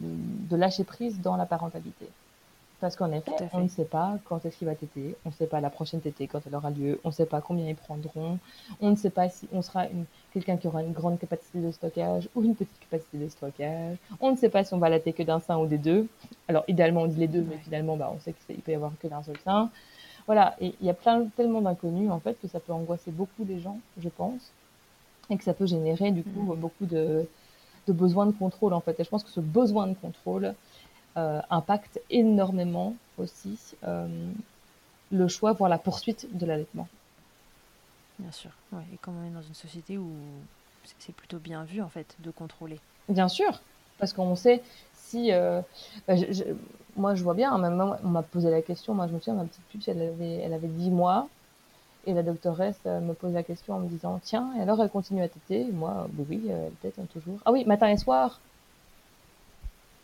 de, lâcher prise dans la parentalité. Parce qu'en effet, on ne sait pas quand est-ce qu'il va téter, on ne sait pas la prochaine tétée quand elle aura lieu, on ne sait pas combien ils prendront, on ne sait pas si on sera quelqu'un qui aura une grande capacité de stockage ou une petite capacité de stockage, on ne sait pas si on va allaiter que d'un sein ou des deux. Alors idéalement on dit les deux, mais finalement bah, on sait qu'il peut y avoir que d'un seul sein. Voilà, et il y a plein, tellement d'inconnus en fait que ça peut angoisser beaucoup les gens, je pense, et que ça peut générer du coup mm. beaucoup de, de besoin de contrôle en fait. Et je pense que ce besoin de contrôle euh, impacte énormément aussi euh, le choix, voire la poursuite de l'allaitement. Bien sûr. Et comme on est dans une société où c'est plutôt bien vu en fait de contrôler. Bien sûr, parce qu'on sait si. Euh, bah, moi, je vois bien. Hein, on m'a posé la question. Moi, je me souviens, ma petite puce, elle avait, elle avait 10 mois. Et la doctoresse euh, me pose la question en me disant Tiens, et alors elle continue à téter? Moi, bah oui, elle tète hein, toujours. Ah oui, matin et soir?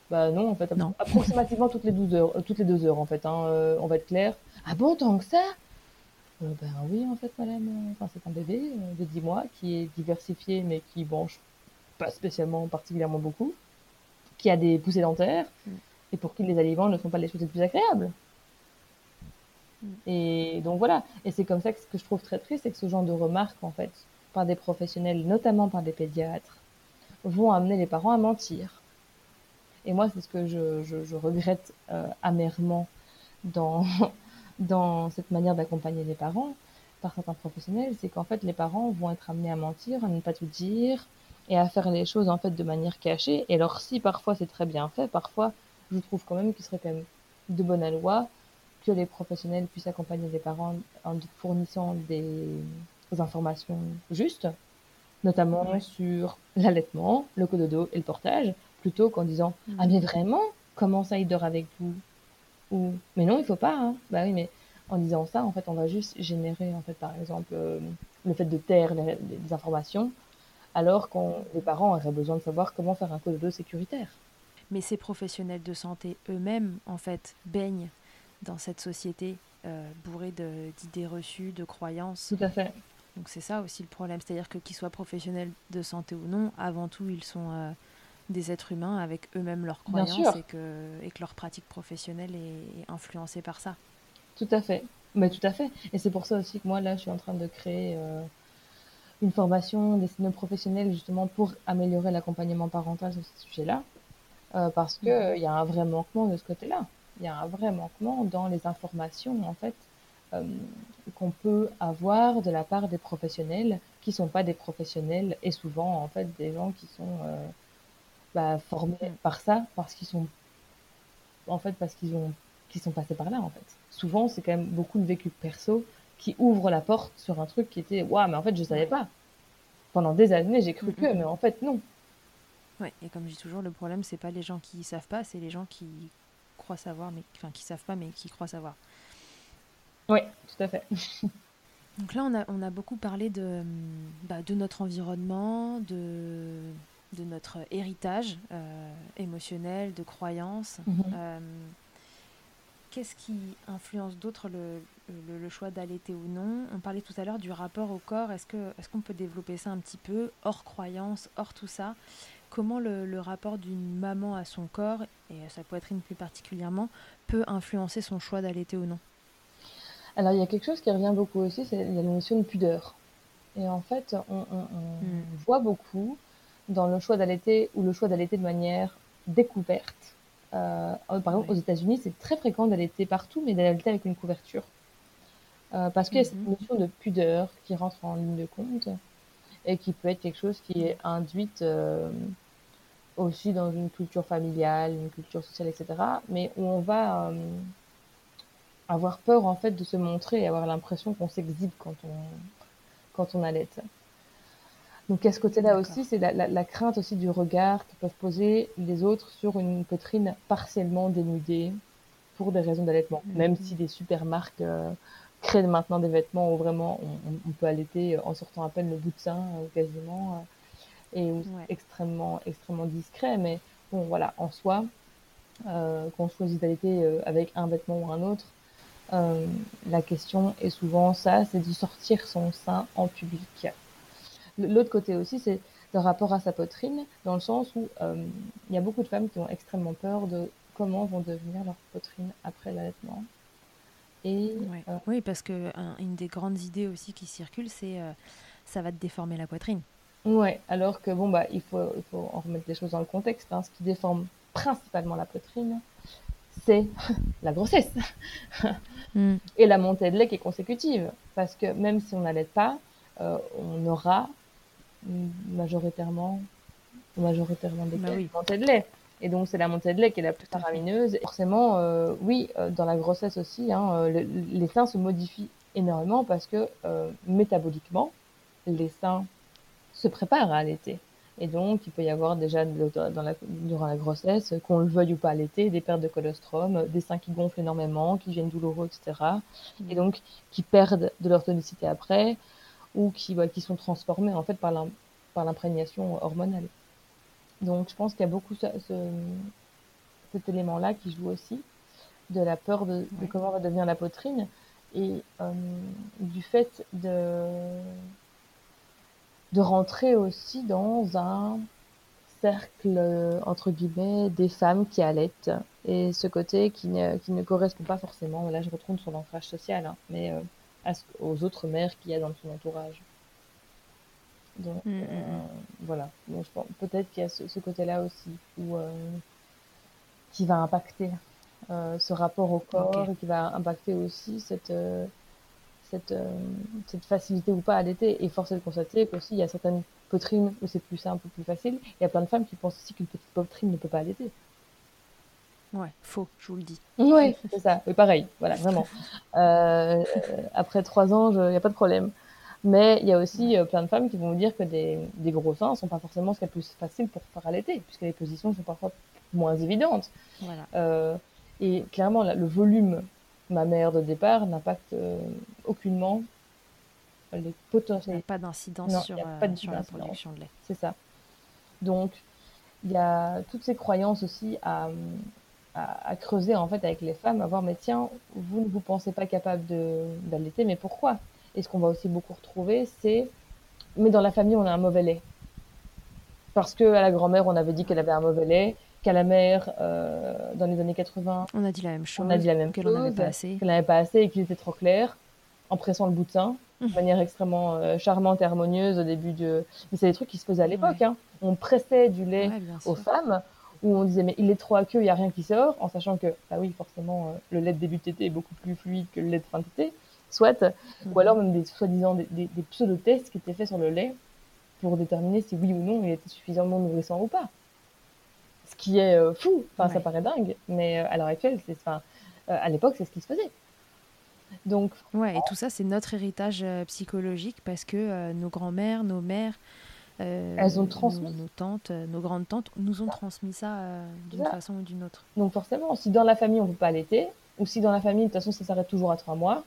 Bah non, en fait, non. approximativement toutes les 12 heures, euh, toutes les 2 heures, en fait, hein, euh, on va être clair. Ah bon, tant que ça? Ben oui, en fait, madame. Enfin, c'est un bébé de 10 mois qui est diversifié, mais qui mange pas spécialement, particulièrement beaucoup, qui a des poussées dentaires, mm. et pour qui les aliments ne sont pas les choses les plus agréables. Et donc voilà. Et c'est comme ça que ce que je trouve très triste, c'est que ce genre de remarques, en fait, par des professionnels, notamment par des pédiatres, vont amener les parents à mentir. Et moi, c'est ce que je, je, regrette euh, amèrement dans, dans cette manière d'accompagner les parents par certains professionnels, c'est qu'en fait, les parents vont être amenés à mentir, à ne pas tout dire et à faire les choses en fait de manière cachée. Et alors, si parfois c'est très bien fait, parfois, je trouve quand même qu'il serait quand même de bonne loi que les professionnels puissent accompagner les parents en fournissant des, informations justes, notamment sur l'allaitement, le cododo et le portage, plutôt qu'en disant mm. Ah, mais vraiment Comment ça, il dort avec vous? Ou Mais non, il faut pas. Hein. Bah oui, mais en disant ça, en fait, on va juste générer, en fait, par exemple, euh, le fait de taire les, informations, alors que les parents auraient besoin de savoir comment faire un cododo sécuritaire. Mais ces professionnels de santé eux-mêmes, en fait, baignent dans cette société euh, bourrée d'idées reçues, de croyances. Tout à fait. Donc c'est ça aussi le problème, c'est-à-dire que qu'ils soient professionnels de santé ou non, avant tout ils sont euh, des êtres humains avec eux-mêmes leurs croyances et que, et que leur pratique professionnelle est, influencée par ça. Tout à fait, mais tout à fait. Et c'est pour ça aussi que moi là je suis en train de créer euh, une formation destinée aux professionnels justement pour améliorer l'accompagnement parental sur ce sujet-là, parce qu'il il y a un vrai manquement de ce côté-là il y a un vrai manquement dans les informations en fait euh, qu'on peut avoir de la part des professionnels qui sont pas des professionnels et souvent en fait des gens qui sont euh, bah, formés par ça parce qu'ils sont en fait parce qu'ils ont qui sont passés par là en fait. Souvent c'est quand même beaucoup de vécu perso qui ouvre la porte sur un truc qui était waouh mais en fait je savais pas. Pendant des années j'ai cru que mais en fait non. Ouais, et comme je dis toujours, le problème, c'est pas les gens qui savent pas, c'est les gens qui croient savoir, mais enfin qui savent pas, mais qui croient savoir. Oui, tout à fait. Donc là, on a, on a beaucoup parlé de, bah, de notre environnement, de, de notre héritage euh, émotionnel, de croyances. Mhm. Euh, qu'est-ce qui influence d'autre le, le, le, choix d'allaiter ou non? On parlait tout à l'heure du rapport au corps. Est-ce qu'on est qu'on peut développer ça un petit peu, hors croyance, hors tout ça? Comment le, rapport d'une maman à son corps, et peut être une plus particulièrement, peut influencer son choix d'allaiter ou non Alors il y a quelque chose qui revient beaucoup aussi, c'est la notion de pudeur. Et en fait, on, hmm. voit beaucoup dans le choix d'allaiter ou le choix d'allaiter de manière découverte. Euh, par exemple, aux États-Unis, c'est très fréquent d'allaiter partout, mais d'allaiter avec une couverture. Euh, parce qu'il y a cette mhm. notion de pudeur qui rentre en ligne de compte et qui peut être quelque chose qui est induite euh, aussi dans une culture familiale, une culture sociale, etc. Mais où on va euh, avoir peur en fait de se montrer et avoir l'impression qu'on s'exhibe quand on quand on allait. Donc à ce côté-là aussi, c'est la, la, crainte aussi du regard que peuvent poser les autres sur une poitrine partiellement dénudée pour des raisons d'allaitement. Mm-hmm. Même si des super marques euh, créer maintenant des vêtements où vraiment on, peut allaiter en sortant à peine le bout de sein euh, quasiment euh, et extrêmement extrêmement discret mais bon voilà en soi euh, qu'on choisit d'allaiter avec un vêtement ou un autre la question est souvent ça, c'est de sortir son sein en public. L'autre côté aussi, c'est le rapport à sa poitrine, dans le sens où il y a beaucoup de femmes qui ont extrêmement peur de comment vont devenir leur poitrine après l'allaitement. Et, Oui, parce que une des grandes idées aussi qui circulent, c'est ça va te déformer la poitrine. Ouais, alors que bon bah il faut, il faut en remettre les choses dans le contexte. Hein. Ce qui déforme principalement la poitrine, c'est la grossesse hmm. et la montée de lait qui est consécutive. Parce que même si on n'allait pas, euh, on aura majoritairement, majoritairement des bah montées de lait. Et donc c'est la montée de lait qui est la plus faramineuse. forcément, euh, oui, euh, dans la grossesse aussi, hein, les seins se modifient énormément parce que métaboliquement, les seins se préparent à allaiter. Et donc, il peut y avoir déjà dans la, durant la grossesse, qu'on le veuille ou pas allaiter, des pertes de colostrum, des seins qui gonflent énormément, qui viennent douloureux, etc. Et donc, qui perdent de leur tonicité après, ou qui, qui sont transformés en fait par l'imprégnation hormonale. Donc, je pense qu'il y a beaucoup ce, cet élément-là qui joue aussi, de la peur de, comment va devenir la poitrine, et euh, du fait de de rentrer aussi dans un cercle, entre guillemets, des femmes qui allaitent. Et ce côté qui ne, qui ne correspond pas forcément, là je retourne sur l'ancrage social, hein, mais euh, aux autres mères qu'il y a dans son entourage. Donc mm, mm, mm. Euh, voilà, donc peut-être qu'il y a ce, côté-là aussi, où, euh, qui va impacter ce rapport au corps et qui va impacter aussi cette cette, euh, cette facilité ou pas à allaiter. Et force est de constater qu'aussi, il y a certaines poitrines où c'est plus simple, plus facile. Il y a plein de femmes qui pensent aussi qu'une petite poitrine ne peut pas allaiter. Ouais, faux, je vous le dis. Oui, c'est ça. Et pareil, voilà, vraiment. Euh, après trois ans, il n'y a pas de problème. Mais il y a aussi euh, plein de femmes qui vont vous dire que des, des gros seins ne sont pas forcément ce qui est le plus facile pour faire allaiter, puisque les positions sont parfois moins évidentes. Voilà. et clairement, le volume ma mère de départ n'impacte euh, aucunement les potentiels. Il n'y a pas d'incidence sur, euh, la production de lait. C'est ça. Donc, il y a toutes ces croyances aussi à, à, creuser en fait avec les femmes, à voir, mais tiens, vous ne vous pensez pas capable d'allaiter, mais pourquoi? Et ce qu'on va aussi beaucoup retrouver, c'est, mais dans la famille, on a un mauvais lait. Parce que à la grand-mère, on avait dit qu'elle avait un mauvais lait, qu'à la mère euh, dans les années 80. On a dit la même chose. On a dit la même qu'elle n'en avait pas assez. Qu'elle n'en avait pas assez et qu'il était trop clair, en pressant le bout de sein, de mmh. manière extrêmement euh, charmante et harmonieuse au début de. Mais c'est des trucs qui se faisaient à l'époque. Hein. On pressait du lait aux femmes où on disait mais il est trop aqueux, il n'y a rien qui sort, en sachant que, bah oui, forcément, euh, le lait de début de tété est beaucoup plus fluide que le lait de fin de tété, soit, ou mmh. alors même des soi-disant des, des, des pseudo-tests qui étaient faits sur le lait pour déterminer si oui ou non il était suffisamment nourrissant ou pas ce qui est euh, fou. Enfin, ça paraît dingue, mais euh, à l'heure actuelle, c'est, enfin, euh, à l'époque, c'est ce qui se faisait. Donc, ouais, et tout ça, c'est notre héritage psychologique parce que nos grands-mères, nos mères, elles ont transmis. Nos, tantes, nos grandes tantes nous ont transmis ça d'une façon ou d'une autre. Donc forcément, si dans la famille on ne peut pas allaiter, ou si dans la famille de toute façon ça s'arrête toujours à trois mois,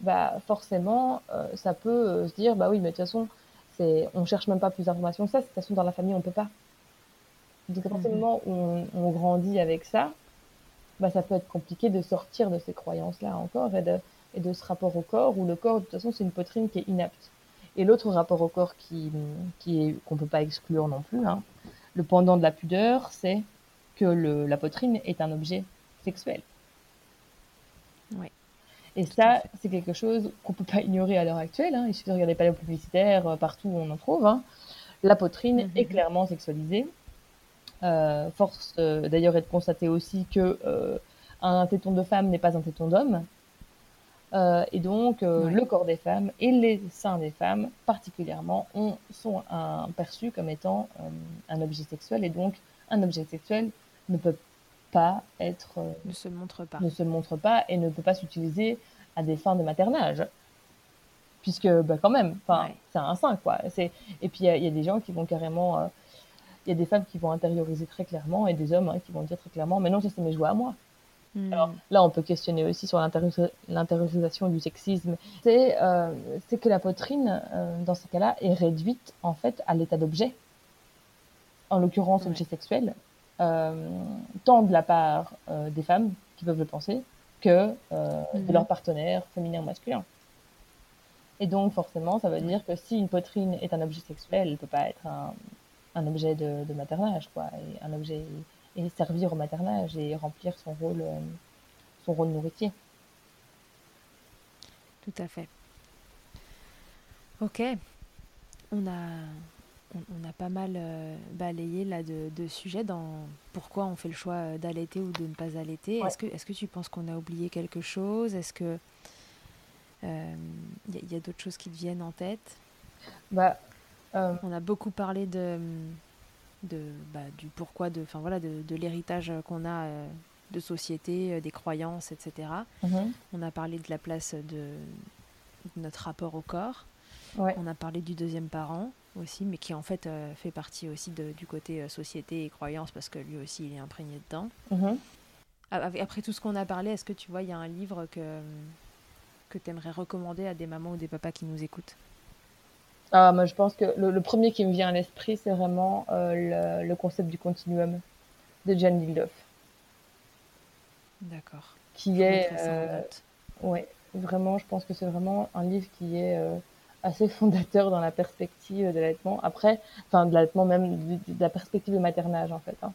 bah forcément ça peut se dire bah oui mais de toute façon c'est on cherche même pas plus d'informations que ça, de toute façon dans la famille on peut pas. Donc, à partir du mhm. moment où on, grandit avec ça, bah, ça peut être compliqué de sortir de ces croyances-là encore et de, et de ce rapport au corps où le corps, de toute façon, c'est une poitrine qui est inapte. Et l'autre rapport au corps qui, qui est, qu'on peut pas exclure non plus, hein, le pendant de la pudeur, c'est que le, la poitrine est un objet sexuel. Oui. Et ça, c'est quelque chose qu'on peut pas ignorer à l'heure actuelle. Hein. Il suffit de regarder les panneaux publicitaires, euh, partout où on en trouve. Hein. La poitrine mhm. est clairement sexualisée. Euh, force euh, d'ailleurs est de constater aussi que euh, un téton de femme n'est pas un téton d'homme. et donc, le corps des femmes et les seins des femmes, particulièrement, ont, sont perçus comme étant un objet sexuel. Et donc, un objet sexuel ne peut pas être. ne se montre pas. Ne se montre pas et ne peut pas s'utiliser à des fins de maternage. Puisque, bah, quand même, c'est un sein, quoi. Et puis, il y, a des gens qui vont carrément il y a des femmes qui vont intérioriser très clairement et des hommes hein, qui vont dire très clairement mais non ça c'est mes joies à moi hmm. alors là on peut questionner aussi sur l'intériorisation du sexisme c'est euh, que la poitrine euh, dans ces cas-là est réduite en fait à l'état d'objet en l'occurrence objet sexuel euh, tant de la part des femmes qui peuvent le penser que euh, de Mhm. leur partenaire féminin ou masculin. Et donc, forcément, ça veut dire que si une poitrine est un objet sexuel, elle ne peut pas être un, un objet de, de maternage, quoi, et un objet et servir au maternage et remplir son rôle, euh, son rôle nourricier. Tout à fait. Ok. On a, on, on a pas mal euh, balayé là de, de sujets dans pourquoi on fait le choix euh, d'allaiter ou de ne pas allaiter. Ouais. Est-ce que, est-ce que tu penses qu'on a oublié quelque chose? Est-ce que il y, a- y a d'autres choses qui te viennent en tête? Bah, euh, On a beaucoup parlé de, de bah, du pourquoi de, voilà, de, de l'héritage qu'on a euh, de société, euh, des croyances, etc. mhm, On a parlé de la place de, de notre rapport au corps. ouais. On a parlé du deuxième parent aussi, mais qui en fait euh, fait partie aussi de- du côté euh, société et croyance parce que lui aussi il est imprégné dedans. mhm. Après tout ce qu'on a parlé, est-ce que tu vois, il y a un livre que, que tu aimerais recommander à des mamans ou des papas qui nous écoutent? Ah, moi, je pense que le, le premier qui me vient à l'esprit, c'est vraiment euh, le, le concept du continuum de Jan Lildoff, D'accord. qui Je est, euh, ouais, vraiment, je pense que c'est vraiment un livre qui est euh, assez fondateur dans la perspective de l'allaitement. Après, enfin, de l'allaitement même, de la perspective du maternage, en fait. hein.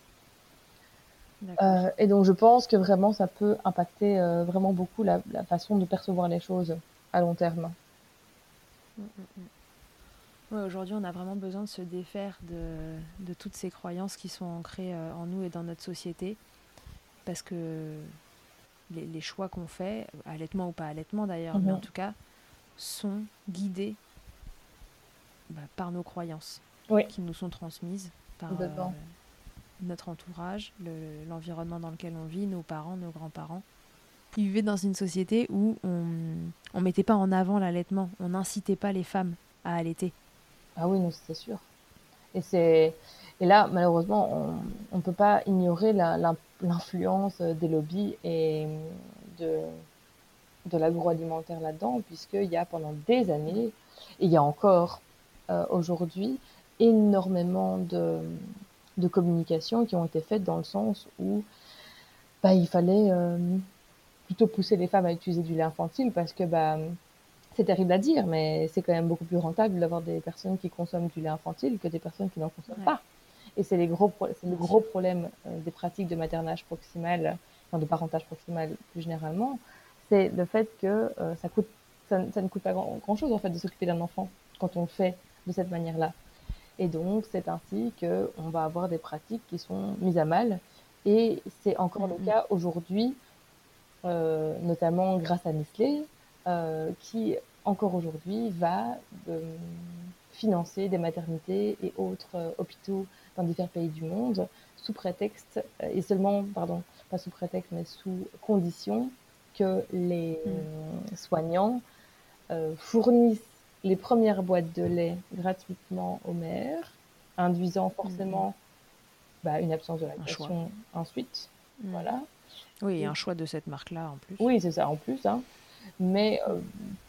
Euh, et donc, je pense que vraiment, ça peut impacter euh, vraiment beaucoup la, la façon de percevoir les choses à long terme. Mm, mm, mm. Ouais, aujourd'hui, on a vraiment besoin de se défaire de, de toutes ces croyances qui sont ancrées euh, en nous et dans notre société. Parce que les, les choix qu'on fait, allaitement ou pas allaitement d'ailleurs, mais Mhm. en tout cas, sont guidés bah, par nos croyances Oui. qui nous sont transmises par euh, notre entourage, le- l'environnement dans lequel on vit, nos parents, nos grands-parents. Ils vivaient dans une société où on ne mettait pas en avant l'allaitement, on n'incitait pas les femmes à allaiter. Ah oui, non, c'est sûr. Et c'est et là, malheureusement, on ne peut pas ignorer l'influence des lobbies et de, de l'agroalimentaire là-dedans, puisqu'il y a pendant des années, et il y a encore euh, aujourd'hui, énormément de, de communications qui ont été faites dans le sens où bah, il fallait euh, plutôt pousser les femmes à utiliser du lait infantile parce que bah, c'est terrible à dire, mais c'est quand même beaucoup plus rentable d'avoir des personnes qui consomment du lait infantile que des personnes qui n'en consomment Ouais. pas. Et c'est les gros, pro- c'est le gros problème euh, des pratiques de maternage proximal, enfin de parentage proximal plus généralement, c'est le fait que euh, ça coûte, ça, ne- ça ne coûte pas grand, grand chose en fait de s'occuper d'un enfant quand on le fait de cette manière-là. Et donc c'est ainsi que on va avoir des pratiques qui sont mises à mal. Et c'est encore le Mhm. cas aujourd'hui, euh, notamment grâce à Nestlé, euh, qui encore aujourd'hui va financer des maternités et autres hôpitaux dans divers pays du monde sous prétexte, et seulement, pardon, pas sous prétexte, mais sous condition que les euh, soignants euh, fournissent les premières boîtes de lait gratuitement aux mères, induisant forcément bah, une absence de lactation ensuite. Mm. Voilà. Oui, et un choix de cette marque-là en plus. Oui, c'est ça en plus. Hein. Mais euh,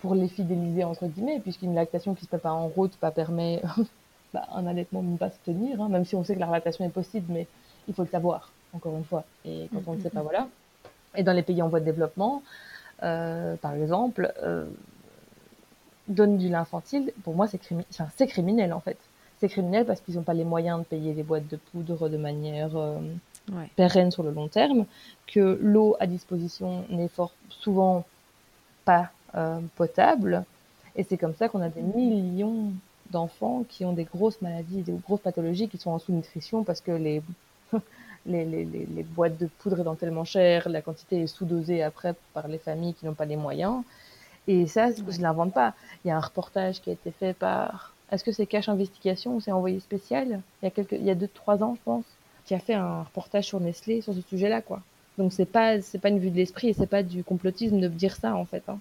pour les fidéliser, entre guillemets, puisqu'une lactation qui se fait pas en route pas permet bah, un allaitement de ne pas se tenir, hein, même si on sait que la lactation est possible, mais il faut le savoir, encore une fois. Et quand on ne le sait pas, voilà. Et dans les pays en voie de développement, euh, par exemple, euh, donne du lait infantile, pour moi, c'est crimi- enfin, criminel en fait. C'est criminel parce qu'ils n'ont pas les moyens de payer les boîtes de poudre de manière euh, Ouais. pérenne sur le long terme, que l'eau à disposition n'est souvent pas euh, potable. Et c'est comme ça qu'on a des millions d'enfants qui ont des grosses maladies, des grosses pathologies qui sont en sous-nutrition parce que les, les, les, les, les boîtes de poudre étant tellement chères, la quantité est sous-dosée après par les familles qui n'ont pas les moyens. Et ça, je ne l'invente pas. Il y a un reportage qui a été fait par. Est-ce que c'est Cache Investigation ou c'est Envoyé Spécial? Il y a quelques, il y a deux, trois ans, je pense, qui a fait un reportage sur Nestlé sur ce sujet-là, quoi. Donc c'est pas, c'est pas une vue de l'esprit et c'est pas du complotisme de dire ça en fait. Hein.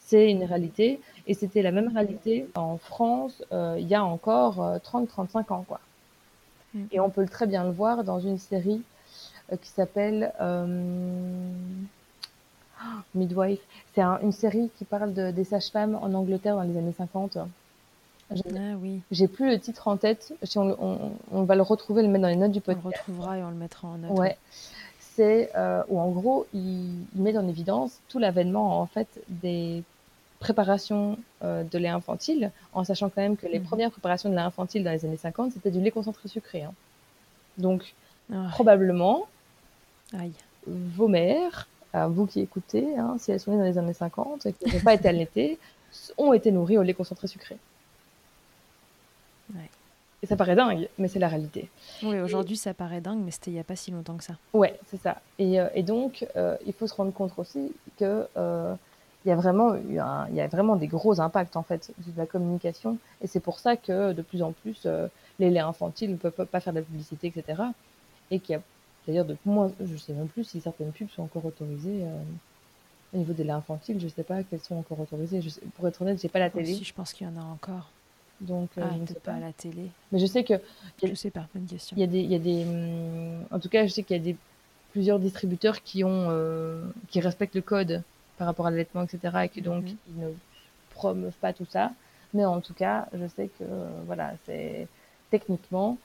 C'est une réalité et c'était la même réalité en France euh, il y a encore euh, 30-35 ans, quoi. Mm. Et on peut très bien le voir dans une série euh, qui s'appelle euh, Midwife. C'est un- une série qui parle de, des sages-femmes en Angleterre dans les années 50. J'ai- Ah oui, J'ai plus le titre en tête. Si on, le- on, on va le retrouver, le mettre dans les notes du on le podcast. retrouvera et on le mettra en note. Ouais. c'est euh, où en gros, il, il met en évidence tout l'avènement en fait des préparations euh, de lait infantile, en sachant quand même que les Mhm. premières préparations de lait infantile dans les années 50, c'était du lait concentré sucré. hein. Donc, Ah, probablement, aïe. vos mères, vous qui écoutez, hein, si elles sont nées dans les années 50 et qui n'ont pas été allaitées, ont été nourries au lait concentré sucré. Ouais. Et ça paraît dingue, mais c'est la réalité. Oui, aujourd'hui ça paraît dingue, mais c'était il n'y a pas si longtemps que ça. Ouais, c'est ça. Et, euh, et donc, euh, il faut se rendre compte aussi que il y a vraiment eu un, il y a vraiment des gros impacts en fait de la communication. Et c'est pour ça que de plus en plus, euh, les laits infantiles ne peuvent pas faire de la publicité, etc. Et qu'il y a d'ailleurs de moins, je sais même plus si certaines pubs sont encore autorisées. euh, au niveau des laits infantiles, je sais pas quelles sont encore autorisées. Je sais- pour être honnête, j'ai pas la télé, Aussi, je pense qu'il y en a encore. donc euh, Ah, je ne sais peut-être pas. pas à la télé. Mais je sais que Je sais pas, bonne question. Il y a des, il y a des, hum, en tout cas, je sais qu'il y a des plusieurs distributeurs qui ont, qui respectent le code par rapport à l'allaitement, etc., et donc Mhm. ils ne promeuvent pas tout ça. Mais en tout cas, je sais que euh, voilà, c'est techniquement,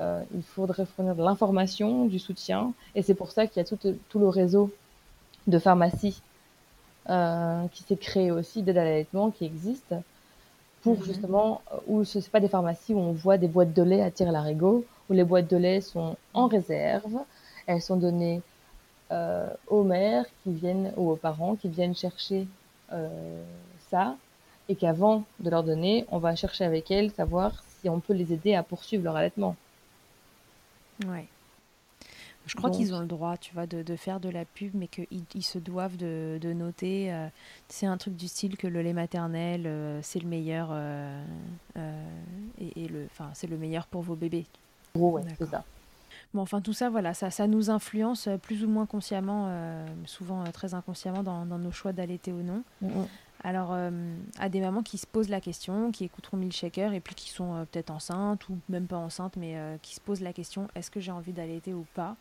euh, il faudrait fournir de l'information, du soutien, et c'est pour ça qu'il y a tout, tout le réseau de pharmacies euh, qui s'est créé aussi d'aide à l'allaitement qui existe pour Mhm. justement où ce n'est pas des pharmacies où on voit des boîtes de lait à tir larigot où les boîtes de lait sont en réserve elles sont données aux mères qui viennent ou aux parents qui viennent chercher euh, ça et qu'avant de leur donner on va chercher avec elles savoir si on peut les aider à poursuivre leur allaitement Ouais. Je crois qu'ils ont le droit, tu vois, de, de faire de la pub, mais qu'ils ils se doivent de, de noter. euh, c'est un truc du style que le lait maternel, euh, c'est le meilleur, euh, euh, et, et le, enfin, c'est le meilleur pour vos bébés. gros ouais c'est ça Bon, enfin, tout ça, voilà, ça, ça nous influence euh, plus ou moins consciemment, euh, souvent euh, très inconsciemment, dans, dans nos choix d'allaiter ou non. Mhm. Alors, euh, à des mamans qui se posent la question, qui écouteront Milkshaker et puis qui sont peut-être enceintes ou même pas enceintes, mais qui se posent la question est-ce que j'ai envie d'allaiter ou pas?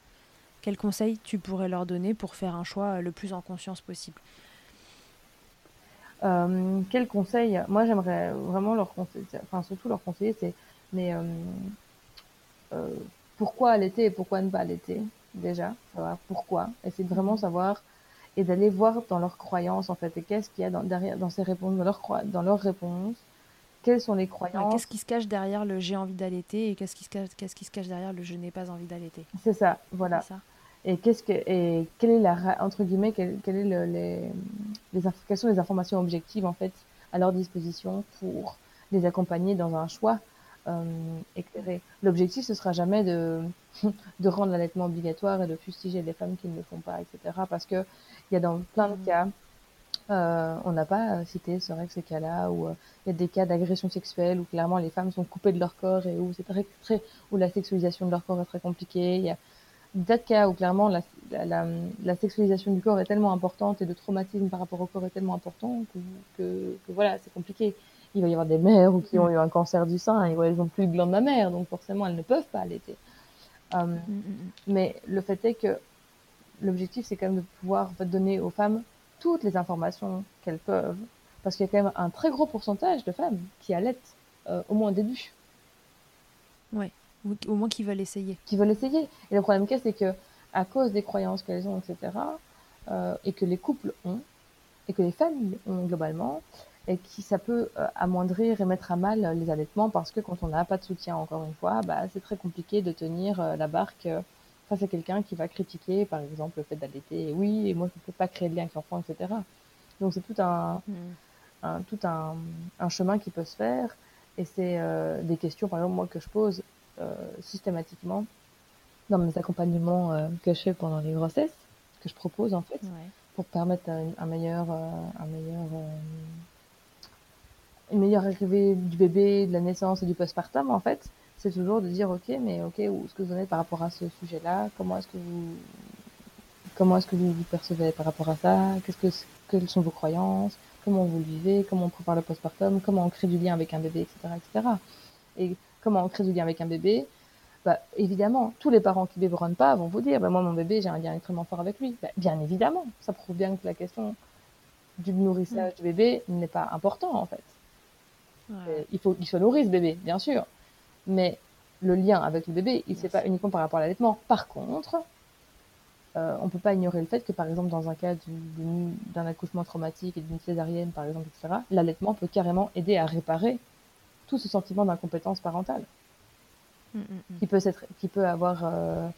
Quels conseils tu pourrais leur donner pour faire un choix le plus en conscience possible? Euh, quel conseil Moi, j'aimerais vraiment leur conseiller, enfin surtout leur conseiller, c'est mais pourquoi allaiter et pourquoi ne pas allaiter déjà, savoir pourquoi, essayer de vraiment savoir et d'aller voir dans leurs croyances en fait et qu'est-ce qu'il y a dans, derrière dans ces réponses, dans leurs croi- dans leurs réponses, quelles sont les croyances. Qu'est-ce qui se cache derrière le j'ai envie d'allaiter et qu'est-ce qui, se cache- qu'est-ce qui se cache derrière le je n'ai pas envie d'allaiter C'est ça, voilà. Ça Et qu'est-ce que et quelle est la entre guillemets quelle, quelle est le, les les inf- quelles sont les informations objectives en fait à leur disposition pour les accompagner dans un choix euh, éclairé. L'objectif ce sera jamais de de rendre l'allaitement obligatoire et de fustiger les femmes qui ne le font pas, etc. Parce que il y a dans plein de Mhm. cas euh, on n'a pas cité ce vrai que ces cas-là où euh, il y a des cas d'agression sexuelle où clairement les femmes sont coupées de leur corps et où c'est très, très où la sexualisation de leur corps est très compliquée. Il y a des cas où clairement la, la, la, la sexualisation du corps est tellement importante et le traumatisme par rapport au corps est tellement important que, que, que voilà, c'est compliqué. Il va y avoir des mères ou qui ont eu un cancer du sein et où elles n'ont plus de glandes mammaires, donc forcément elles ne peuvent pas allaiter. Euh, Mm, mm, mm. mais le fait est que l'objectif, c'est quand même de pouvoir en fait, donner aux femmes toutes les informations qu'elles peuvent, parce qu'il y a quand même un très gros pourcentage de femmes qui allaitent euh, au moins au début, Ouais. Ou au moins qu'ils veulent essayer. qui veulent essayer. Et le problème qu'il c'est que à cause des croyances qu'elles ont, etc., euh, et que les couples ont, et que les familles ont globalement, et qui ça peut euh, amoindrir et mettre à mal les allaitements parce que quand on n'a pas de soutien, encore une fois, bah, c'est très compliqué de tenir euh, la barque euh, face à quelqu'un qui va critiquer, par exemple, le fait d'allaiter. Oui, et moi je ne peux pas créer de lien avec l'enfant, etc. Donc c'est tout un, Mm. un- tout un, un chemin qui peut se faire. Et c'est euh, des questions, par exemple, moi, que je pose euh, systématiquement dans mes accompagnements euh, que je fais pendant les grossesses, que je propose en fait, Ouais. pour permettre un, un meilleur, euh, un meilleur, euh, meilleure arrivée du bébé, de la naissance et du postpartum en fait. C'est toujours de dire ok, mais ok, où est-ce que vous en êtes par rapport à ce sujet-là? Comment est-ce que vous, comment est-ce que vous vous percevez par rapport à ça? Qu'est-ce que, quelles sont vos croyances? Comment vous le vivez? Comment on prépare le postpartum? Comment on crée du lien avec un bébé, etc., etc. Et comment on crée du lien avec un bébé? Bah, évidemment, tous les parents qui biberonnent pas vont vous dire, bah, moi, mon bébé, j'ai un lien extrêmement fort avec lui. Bah, bien évidemment, ça prouve bien que la question du nourrissage du bébé n'est pas important, en fait. Ouais. Euh, il faut qu'il soit nourri, ce bébé, bien sûr. Mais le lien avec le bébé, il ne fait pas uniquement par rapport à l'allaitement. Par contre, euh, on peut pas ignorer le fait que, par exemple, dans un cas d'un accouchement traumatique et d'une césarienne, par exemple, etc., l'allaitement peut carrément aider à réparer tout ce sentiment d'incompétence parentale mm, mm, mm. qui peut qui peut avoir euh,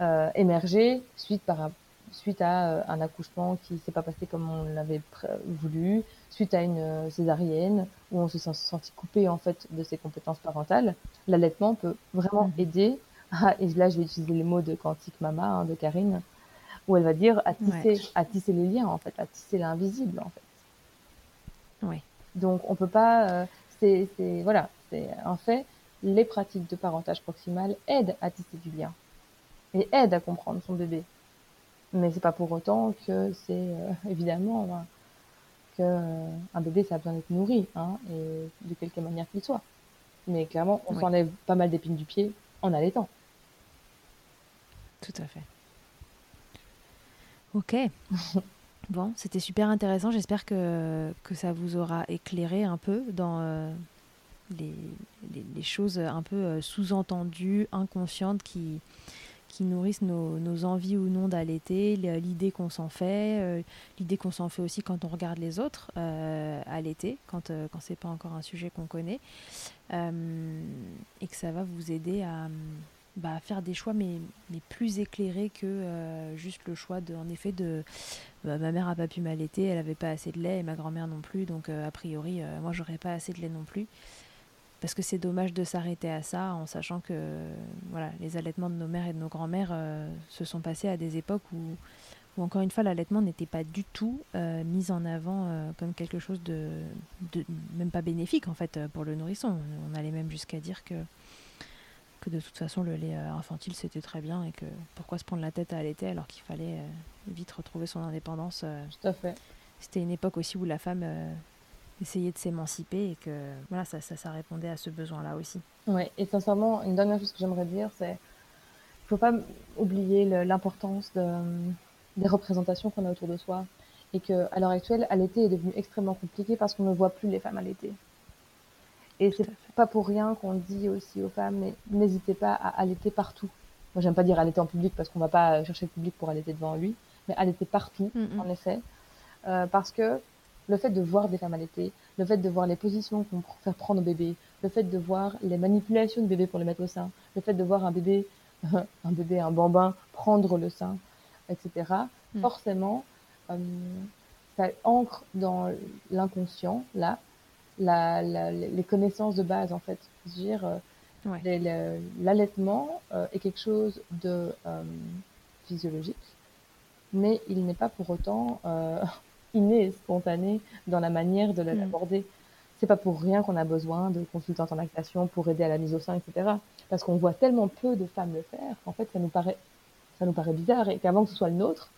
euh, émergé suite par suite à un accouchement qui s'est pas passé comme on l'avait voulu, suite à une césarienne où on se sent senti coupé en fait de ses compétences parentales. L'allaitement peut vraiment aider ah, et là, je vais utiliser les mots de Quantique Mama, hein, de Karine, où elle va dire à tisser, à tisser les liens, en fait, à tisser l'invisible, en fait. Oui. Donc, on peut pas. Euh, c'est, voilà, c'est en fait, les pratiques de parentage proximal aident à tisser du lien et aident à comprendre son bébé. Mais c'est pas pour autant que c'est euh, évidemment qu'un que euh, un bébé ça a besoin d'être nourri, hein, et de quelque manière qu'il soit. Mais clairement, on s'enlève pas mal d'épines du pied en allaitant. Tout à fait. Ok. bon, c'était super intéressant. J'espère que, que ça vous aura éclairé un peu dans euh, les, les, choses un peu sous-entendues, inconscientes qui, qui nourrissent nos, envies ou non d'allaiter, l'idée qu'on s'en fait, euh, l'idée qu'on s'en fait aussi quand on regarde les autres allaiter, quand, quand c'est pas encore un sujet qu'on connaît, et que ça va vous aider à bah, faire des choix mais, plus éclairés que euh, juste le choix de en effet de bah, ma mère a pas pu m'allaiter elle avait pas assez de lait et ma grand-mère non plus donc euh, a priori euh, moi j'aurais pas assez de lait non plus parce que c'est dommage de s'arrêter à ça en sachant que voilà les allaitements de nos mères et de nos grand-mères se sont passés à des époques où, où encore une fois l'allaitement n'était pas du tout mis en avant comme quelque chose de, de, même pas bénéfique en fait pour le nourrisson on allait même jusqu'à dire que que de toute façon le lait euh, infantile c'était très bien et que pourquoi se prendre la tête à allaiter alors qu'il fallait euh, vite retrouver son indépendance. Euh. Tout à fait. C'était une époque aussi où la femme essayait de s'émanciper et que voilà ça, ça, ça, répondait à ce besoin-là aussi. Oui, et sincèrement, une dernière chose que j'aimerais dire, c'est qu'il faut pas oublier l'importance de, des représentations qu'on a autour de soi et que à l'heure actuelle, allaiter est devenu extrêmement compliqué parce qu'on ne voit plus les femmes allaiter. Et c'est pas pour rien qu'on dit aussi aux femmes, mais n'hésitez pas à allaiter partout. Moi, j'aime pas dire allaiter en public parce qu'on va pas chercher le public pour allaiter devant lui, mais allaiter partout, mm, mm. en effet. Euh, parce que le fait de voir des femmes allaiter, le fait de voir les positions qu'on peut faire prendre au bébé, le fait de voir les manipulations de bébé pour le mettre au sein, le fait de voir un bébé, un bébé, un bambin prendre le sein, etc. Mm. Forcément, euh, ça ancre dans l'inconscient, là, la, les connaissances de base en fait. dire, euh, l'allaitement euh, est quelque chose de euh, physiologique, mais il n'est pas pour autant inné, spontané dans la manière de mm. l'aborder. C'est pas pour rien qu'on a besoin de consultantes en lactation pour aider à la mise au sein, etc. Parce qu'on voit tellement peu de femmes le faire qu'en fait ça nous paraît ça nous paraît bizarre et qu'avant que ce soit le nôtre,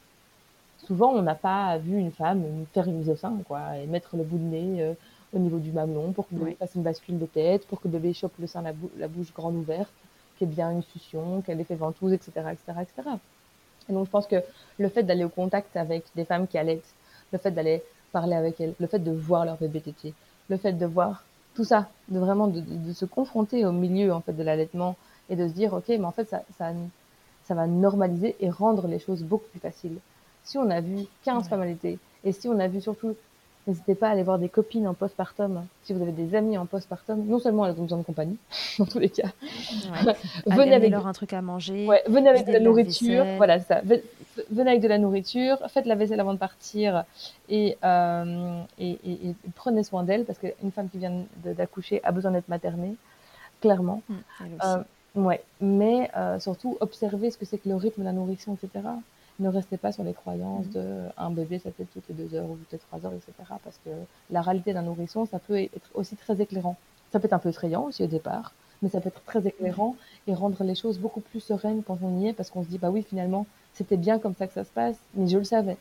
souvent on n'a pas vu une femme faire une mise au sein quoi et mettre le bout de nez au niveau du mamelon pour que le bébé fasse une bascule de tête, pour que le bébé chope le sein la, la bouche grande ouverte, qu'il y ait bien une succion, qu'elle ait fait ventouse, etc., etc., etc. Et donc je pense que le fait d'aller au contact avec des femmes qui allaitent, le fait d'aller parler avec elles, le fait de voir leur bébé tété, le fait de voir tout ça, de vraiment de, de, se confronter au milieu en fait de l'allaitement et de se dire ok mais en fait ça, ça, ça va normaliser et rendre les choses beaucoup plus faciles. Si on a vu 15 femmes allaiter et si on a vu surtout N'hésitez pas à aller voir des copines en postpartum. Si vous avez des amis en postpartum, non seulement elles ont besoin de compagnie, dans tous les cas. venez avec leur un truc à manger. Ouais, venez avec de la nourriture. Voilà, ça. Venez avec de la nourriture. Faites la vaisselle avant de partir et, euh, et, et, prenez soin d'elle parce qu'une femme qui vient d'accoucher a besoin d'être maternée, clairement. Mmh, euh, ouais, mais euh, surtout observez ce que c'est que le rythme de la nourrition, etc ne restez pas sur les croyances mhm. de un bébé ça fait toutes les deux heures ou toutes les trois heures, etc. Parce que la réalité d'un nourrisson, ça peut être aussi très éclairant. Ça peut être un peu effrayant aussi au départ, mais ça peut être très éclairant et rendre les choses beaucoup plus sereines quand on y est, parce qu'on se dit bah oui finalement c'était bien comme ça que ça se passe, mais je le savais.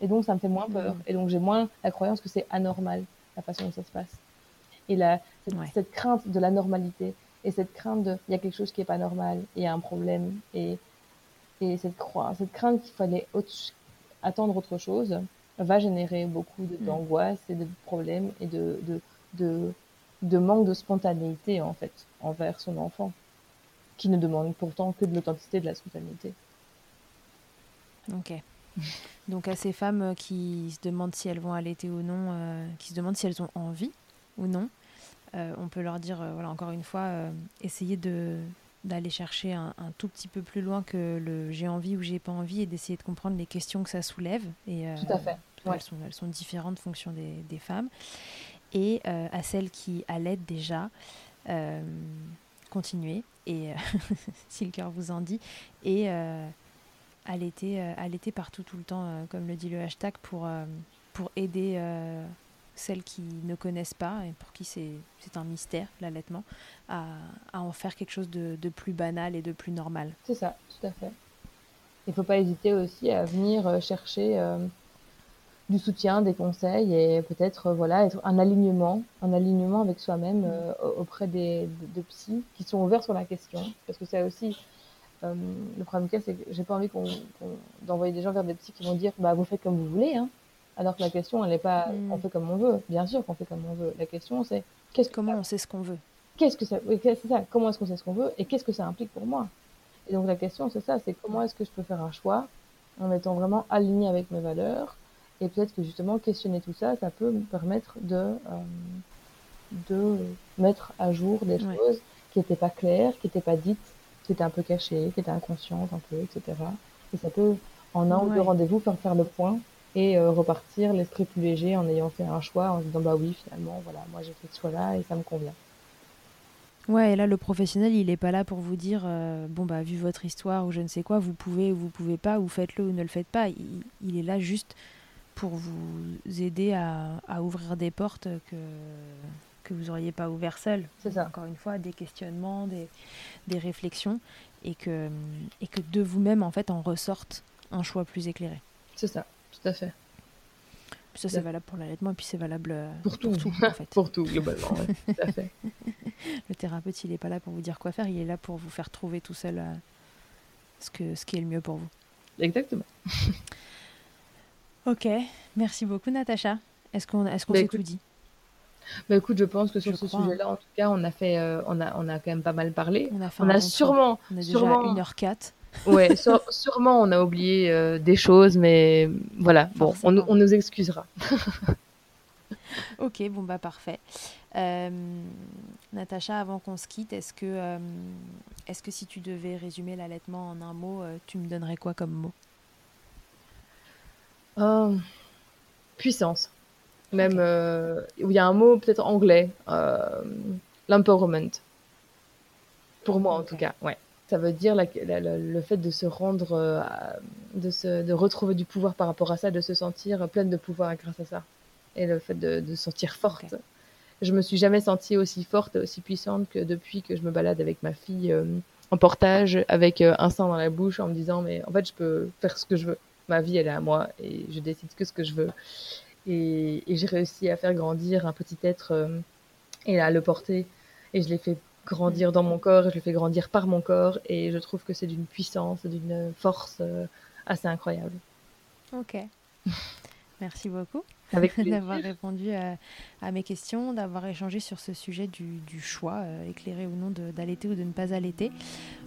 Et donc ça me fait moins peur. Mhm. Et donc j'ai moins la croyance que c'est anormal la façon dont ça se passe. Et la, cette, cette crainte de la normalité et cette crainte de il y a quelque chose qui est pas normal, il y a un problème et et cette, cette crainte qu'il fallait attendre autre chose va générer beaucoup mm. d'angoisse et de problèmes et de, de, de, de, manque de spontanéité, en fait, envers son enfant, qui ne demande pourtant que de l'authenticité de la spontanéité. Ok. Donc à ces femmes qui se demandent si elles vont allaiter ou non, qui se demandent si elles ont envie ou non, on peut leur dire, voilà, encore une fois, essayez de d'aller chercher un, tout petit peu plus loin que le j'ai envie ou j'ai pas envie et d'essayer de comprendre les questions que ça soulève. Et, Tout à fait. Elles, sont, elles, sont, différentes en fonction des, des femmes. Et à celles qui allaitent déjà, euh, continuez, et si le cœur vous en dit, et euh, allaiter, allaiter partout tout le temps, comme le dit le hashtag, pour, pour aider celles qui ne connaissent pas et pour qui c'est un mystère, l'allaitement, à, à, en faire quelque chose de, de, plus banal et de plus normal. C'est ça, tout à fait. Il ne faut pas hésiter aussi à venir chercher du soutien, des conseils et peut-être euh, voilà un alignement, un alignement avec soi-même euh, auprès des de, psys qui sont ouverts sur la question. Parce que c'est aussi euh, le problème cas, c'est que j'ai pas envie qu'on d'envoyer des gens vers des psys qui vont dire bah vous faites comme vous voulez, hein. Alors que la question elle n'est pas on fait comme on veut. Bien sûr qu'on fait comme on veut. La question c'est qu'est-ce comment on sait ce qu'on veut. Qu'est-ce que ça, c'est ça. Comment est-ce qu'on sait ce qu'on veut et qu'est-ce que ça implique pour moi? Et donc la question c'est ça, c'est comment est-ce que je peux faire un choix en étant vraiment aligné avec mes valeurs? Et peut-être que justement, questionner tout ça, ça peut me permettre de, euh, de mettre à jour des choses qui n'étaient pas claires, qui n'étaient pas dites, qui étaient un peu cachées, qui étaient inconscientes un peu, etc. Et ça peut, en un ou deux rendez-vous, faire faire le point et euh, repartir l'esprit plus léger en ayant fait un choix, en se disant, bah oui, finalement, voilà, moi j'ai fait ce choix-là et ça me convient. Ouais, et là, le professionnel, il n'est pas là pour vous dire, euh, bon, bah, vu votre histoire ou je ne sais quoi, vous pouvez ou vous pouvez pas, ou faites-le ou ne le faites pas. il est là juste pour vous aider à, ouvrir des portes que, que vous n'auriez pas ouvert seul. C'est ça. Encore une fois, des questionnements, des, des réflexions, et que, et que de vous-même, en fait, en ressorte un choix plus éclairé. C'est ça, tout à fait. ça, c'est valable pour l'allaitement, et puis c'est valable euh, pour tout, pour tout en fait. pour tout, globalement, tout à fait. le thérapeute, il n'est pas là pour vous dire quoi faire, il est là pour vous faire trouver tout seul euh, ce, que, ce qui est le mieux pour vous. Exactement. Ok, merci beaucoup Natacha. Est-ce qu'on est bah, s'est tout dit? Bah écoute, je pense que sur ce sujet-là, en tout cas, on a fait, euh, on a, on a quand même pas mal parlé. On a, on a sûrement, on a sûrement, déjà 1h04. Ouais, sûrement on a oublié euh, des choses, mais voilà, bon, on, on, nous excusera. ok, bon bah parfait. Euh, Natacha, avant qu'on se quitte, est-ce que, est-ce que si tu devais résumer l'allaitement en un mot, tu me donnerais quoi comme mot? Puissance. Même, euh, il y a un mot peut-être anglais, euh, l'empowerment. Pour moi, en tout cas, ouais. Ça veut dire le fait de se rendre, euh, de, se, de retrouver du pouvoir par rapport à ça, de se sentir pleine de pouvoir grâce à ça. Et le fait de, de se sentir forte. Je me suis jamais sentie aussi forte, aussi puissante que depuis que je me balade avec ma fille en portage, avec un sein dans la bouche, en me disant, mais en fait, je peux faire ce que je veux ma vie, elle est à moi et je décide que ce que je veux. Et, j'ai réussi à faire grandir un petit être euh, et à le porter. Et je l'ai fait grandir dans mon corps et je l'ai fait grandir par mon corps. Et je trouve que c'est d'une puissance, d'une force euh, assez incroyable. Ok. Merci beaucoup. D'avoir répondu à, mes questions, d'avoir échangé sur ce sujet du, choix, euh, éclairé ou non d'allaiter ou de ne pas allaiter.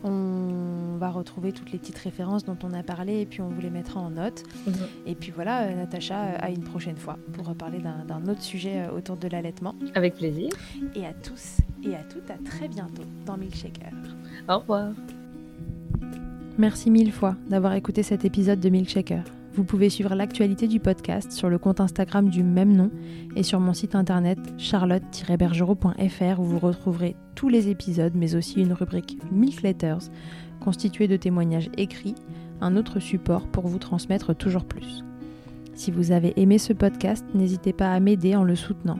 On va retrouver toutes les petites références dont on a parlé et puis on vous les mettra en note. Mhm. Et puis voilà, euh, Natacha, euh, à une prochaine fois pour reparler d'un autre sujet autour de l'allaitement. Avec plaisir. Et à tous et à toutes, à très bientôt dans Milkshaker. Au revoir. Merci mille fois d'avoir écouté cet épisode de Milkshaker. Vous pouvez suivre l'actualité du podcast sur le compte Instagram du même nom et sur mon site internet charlotte-bergerot.fr où vous retrouverez tous les épisodes mais aussi une rubrique Milk Letters constituée de témoignages écrits, un autre support pour vous transmettre toujours plus. Si vous avez aimé ce podcast, n'hésitez pas à m'aider en le soutenant.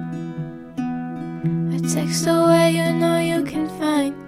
A text away, you know you can find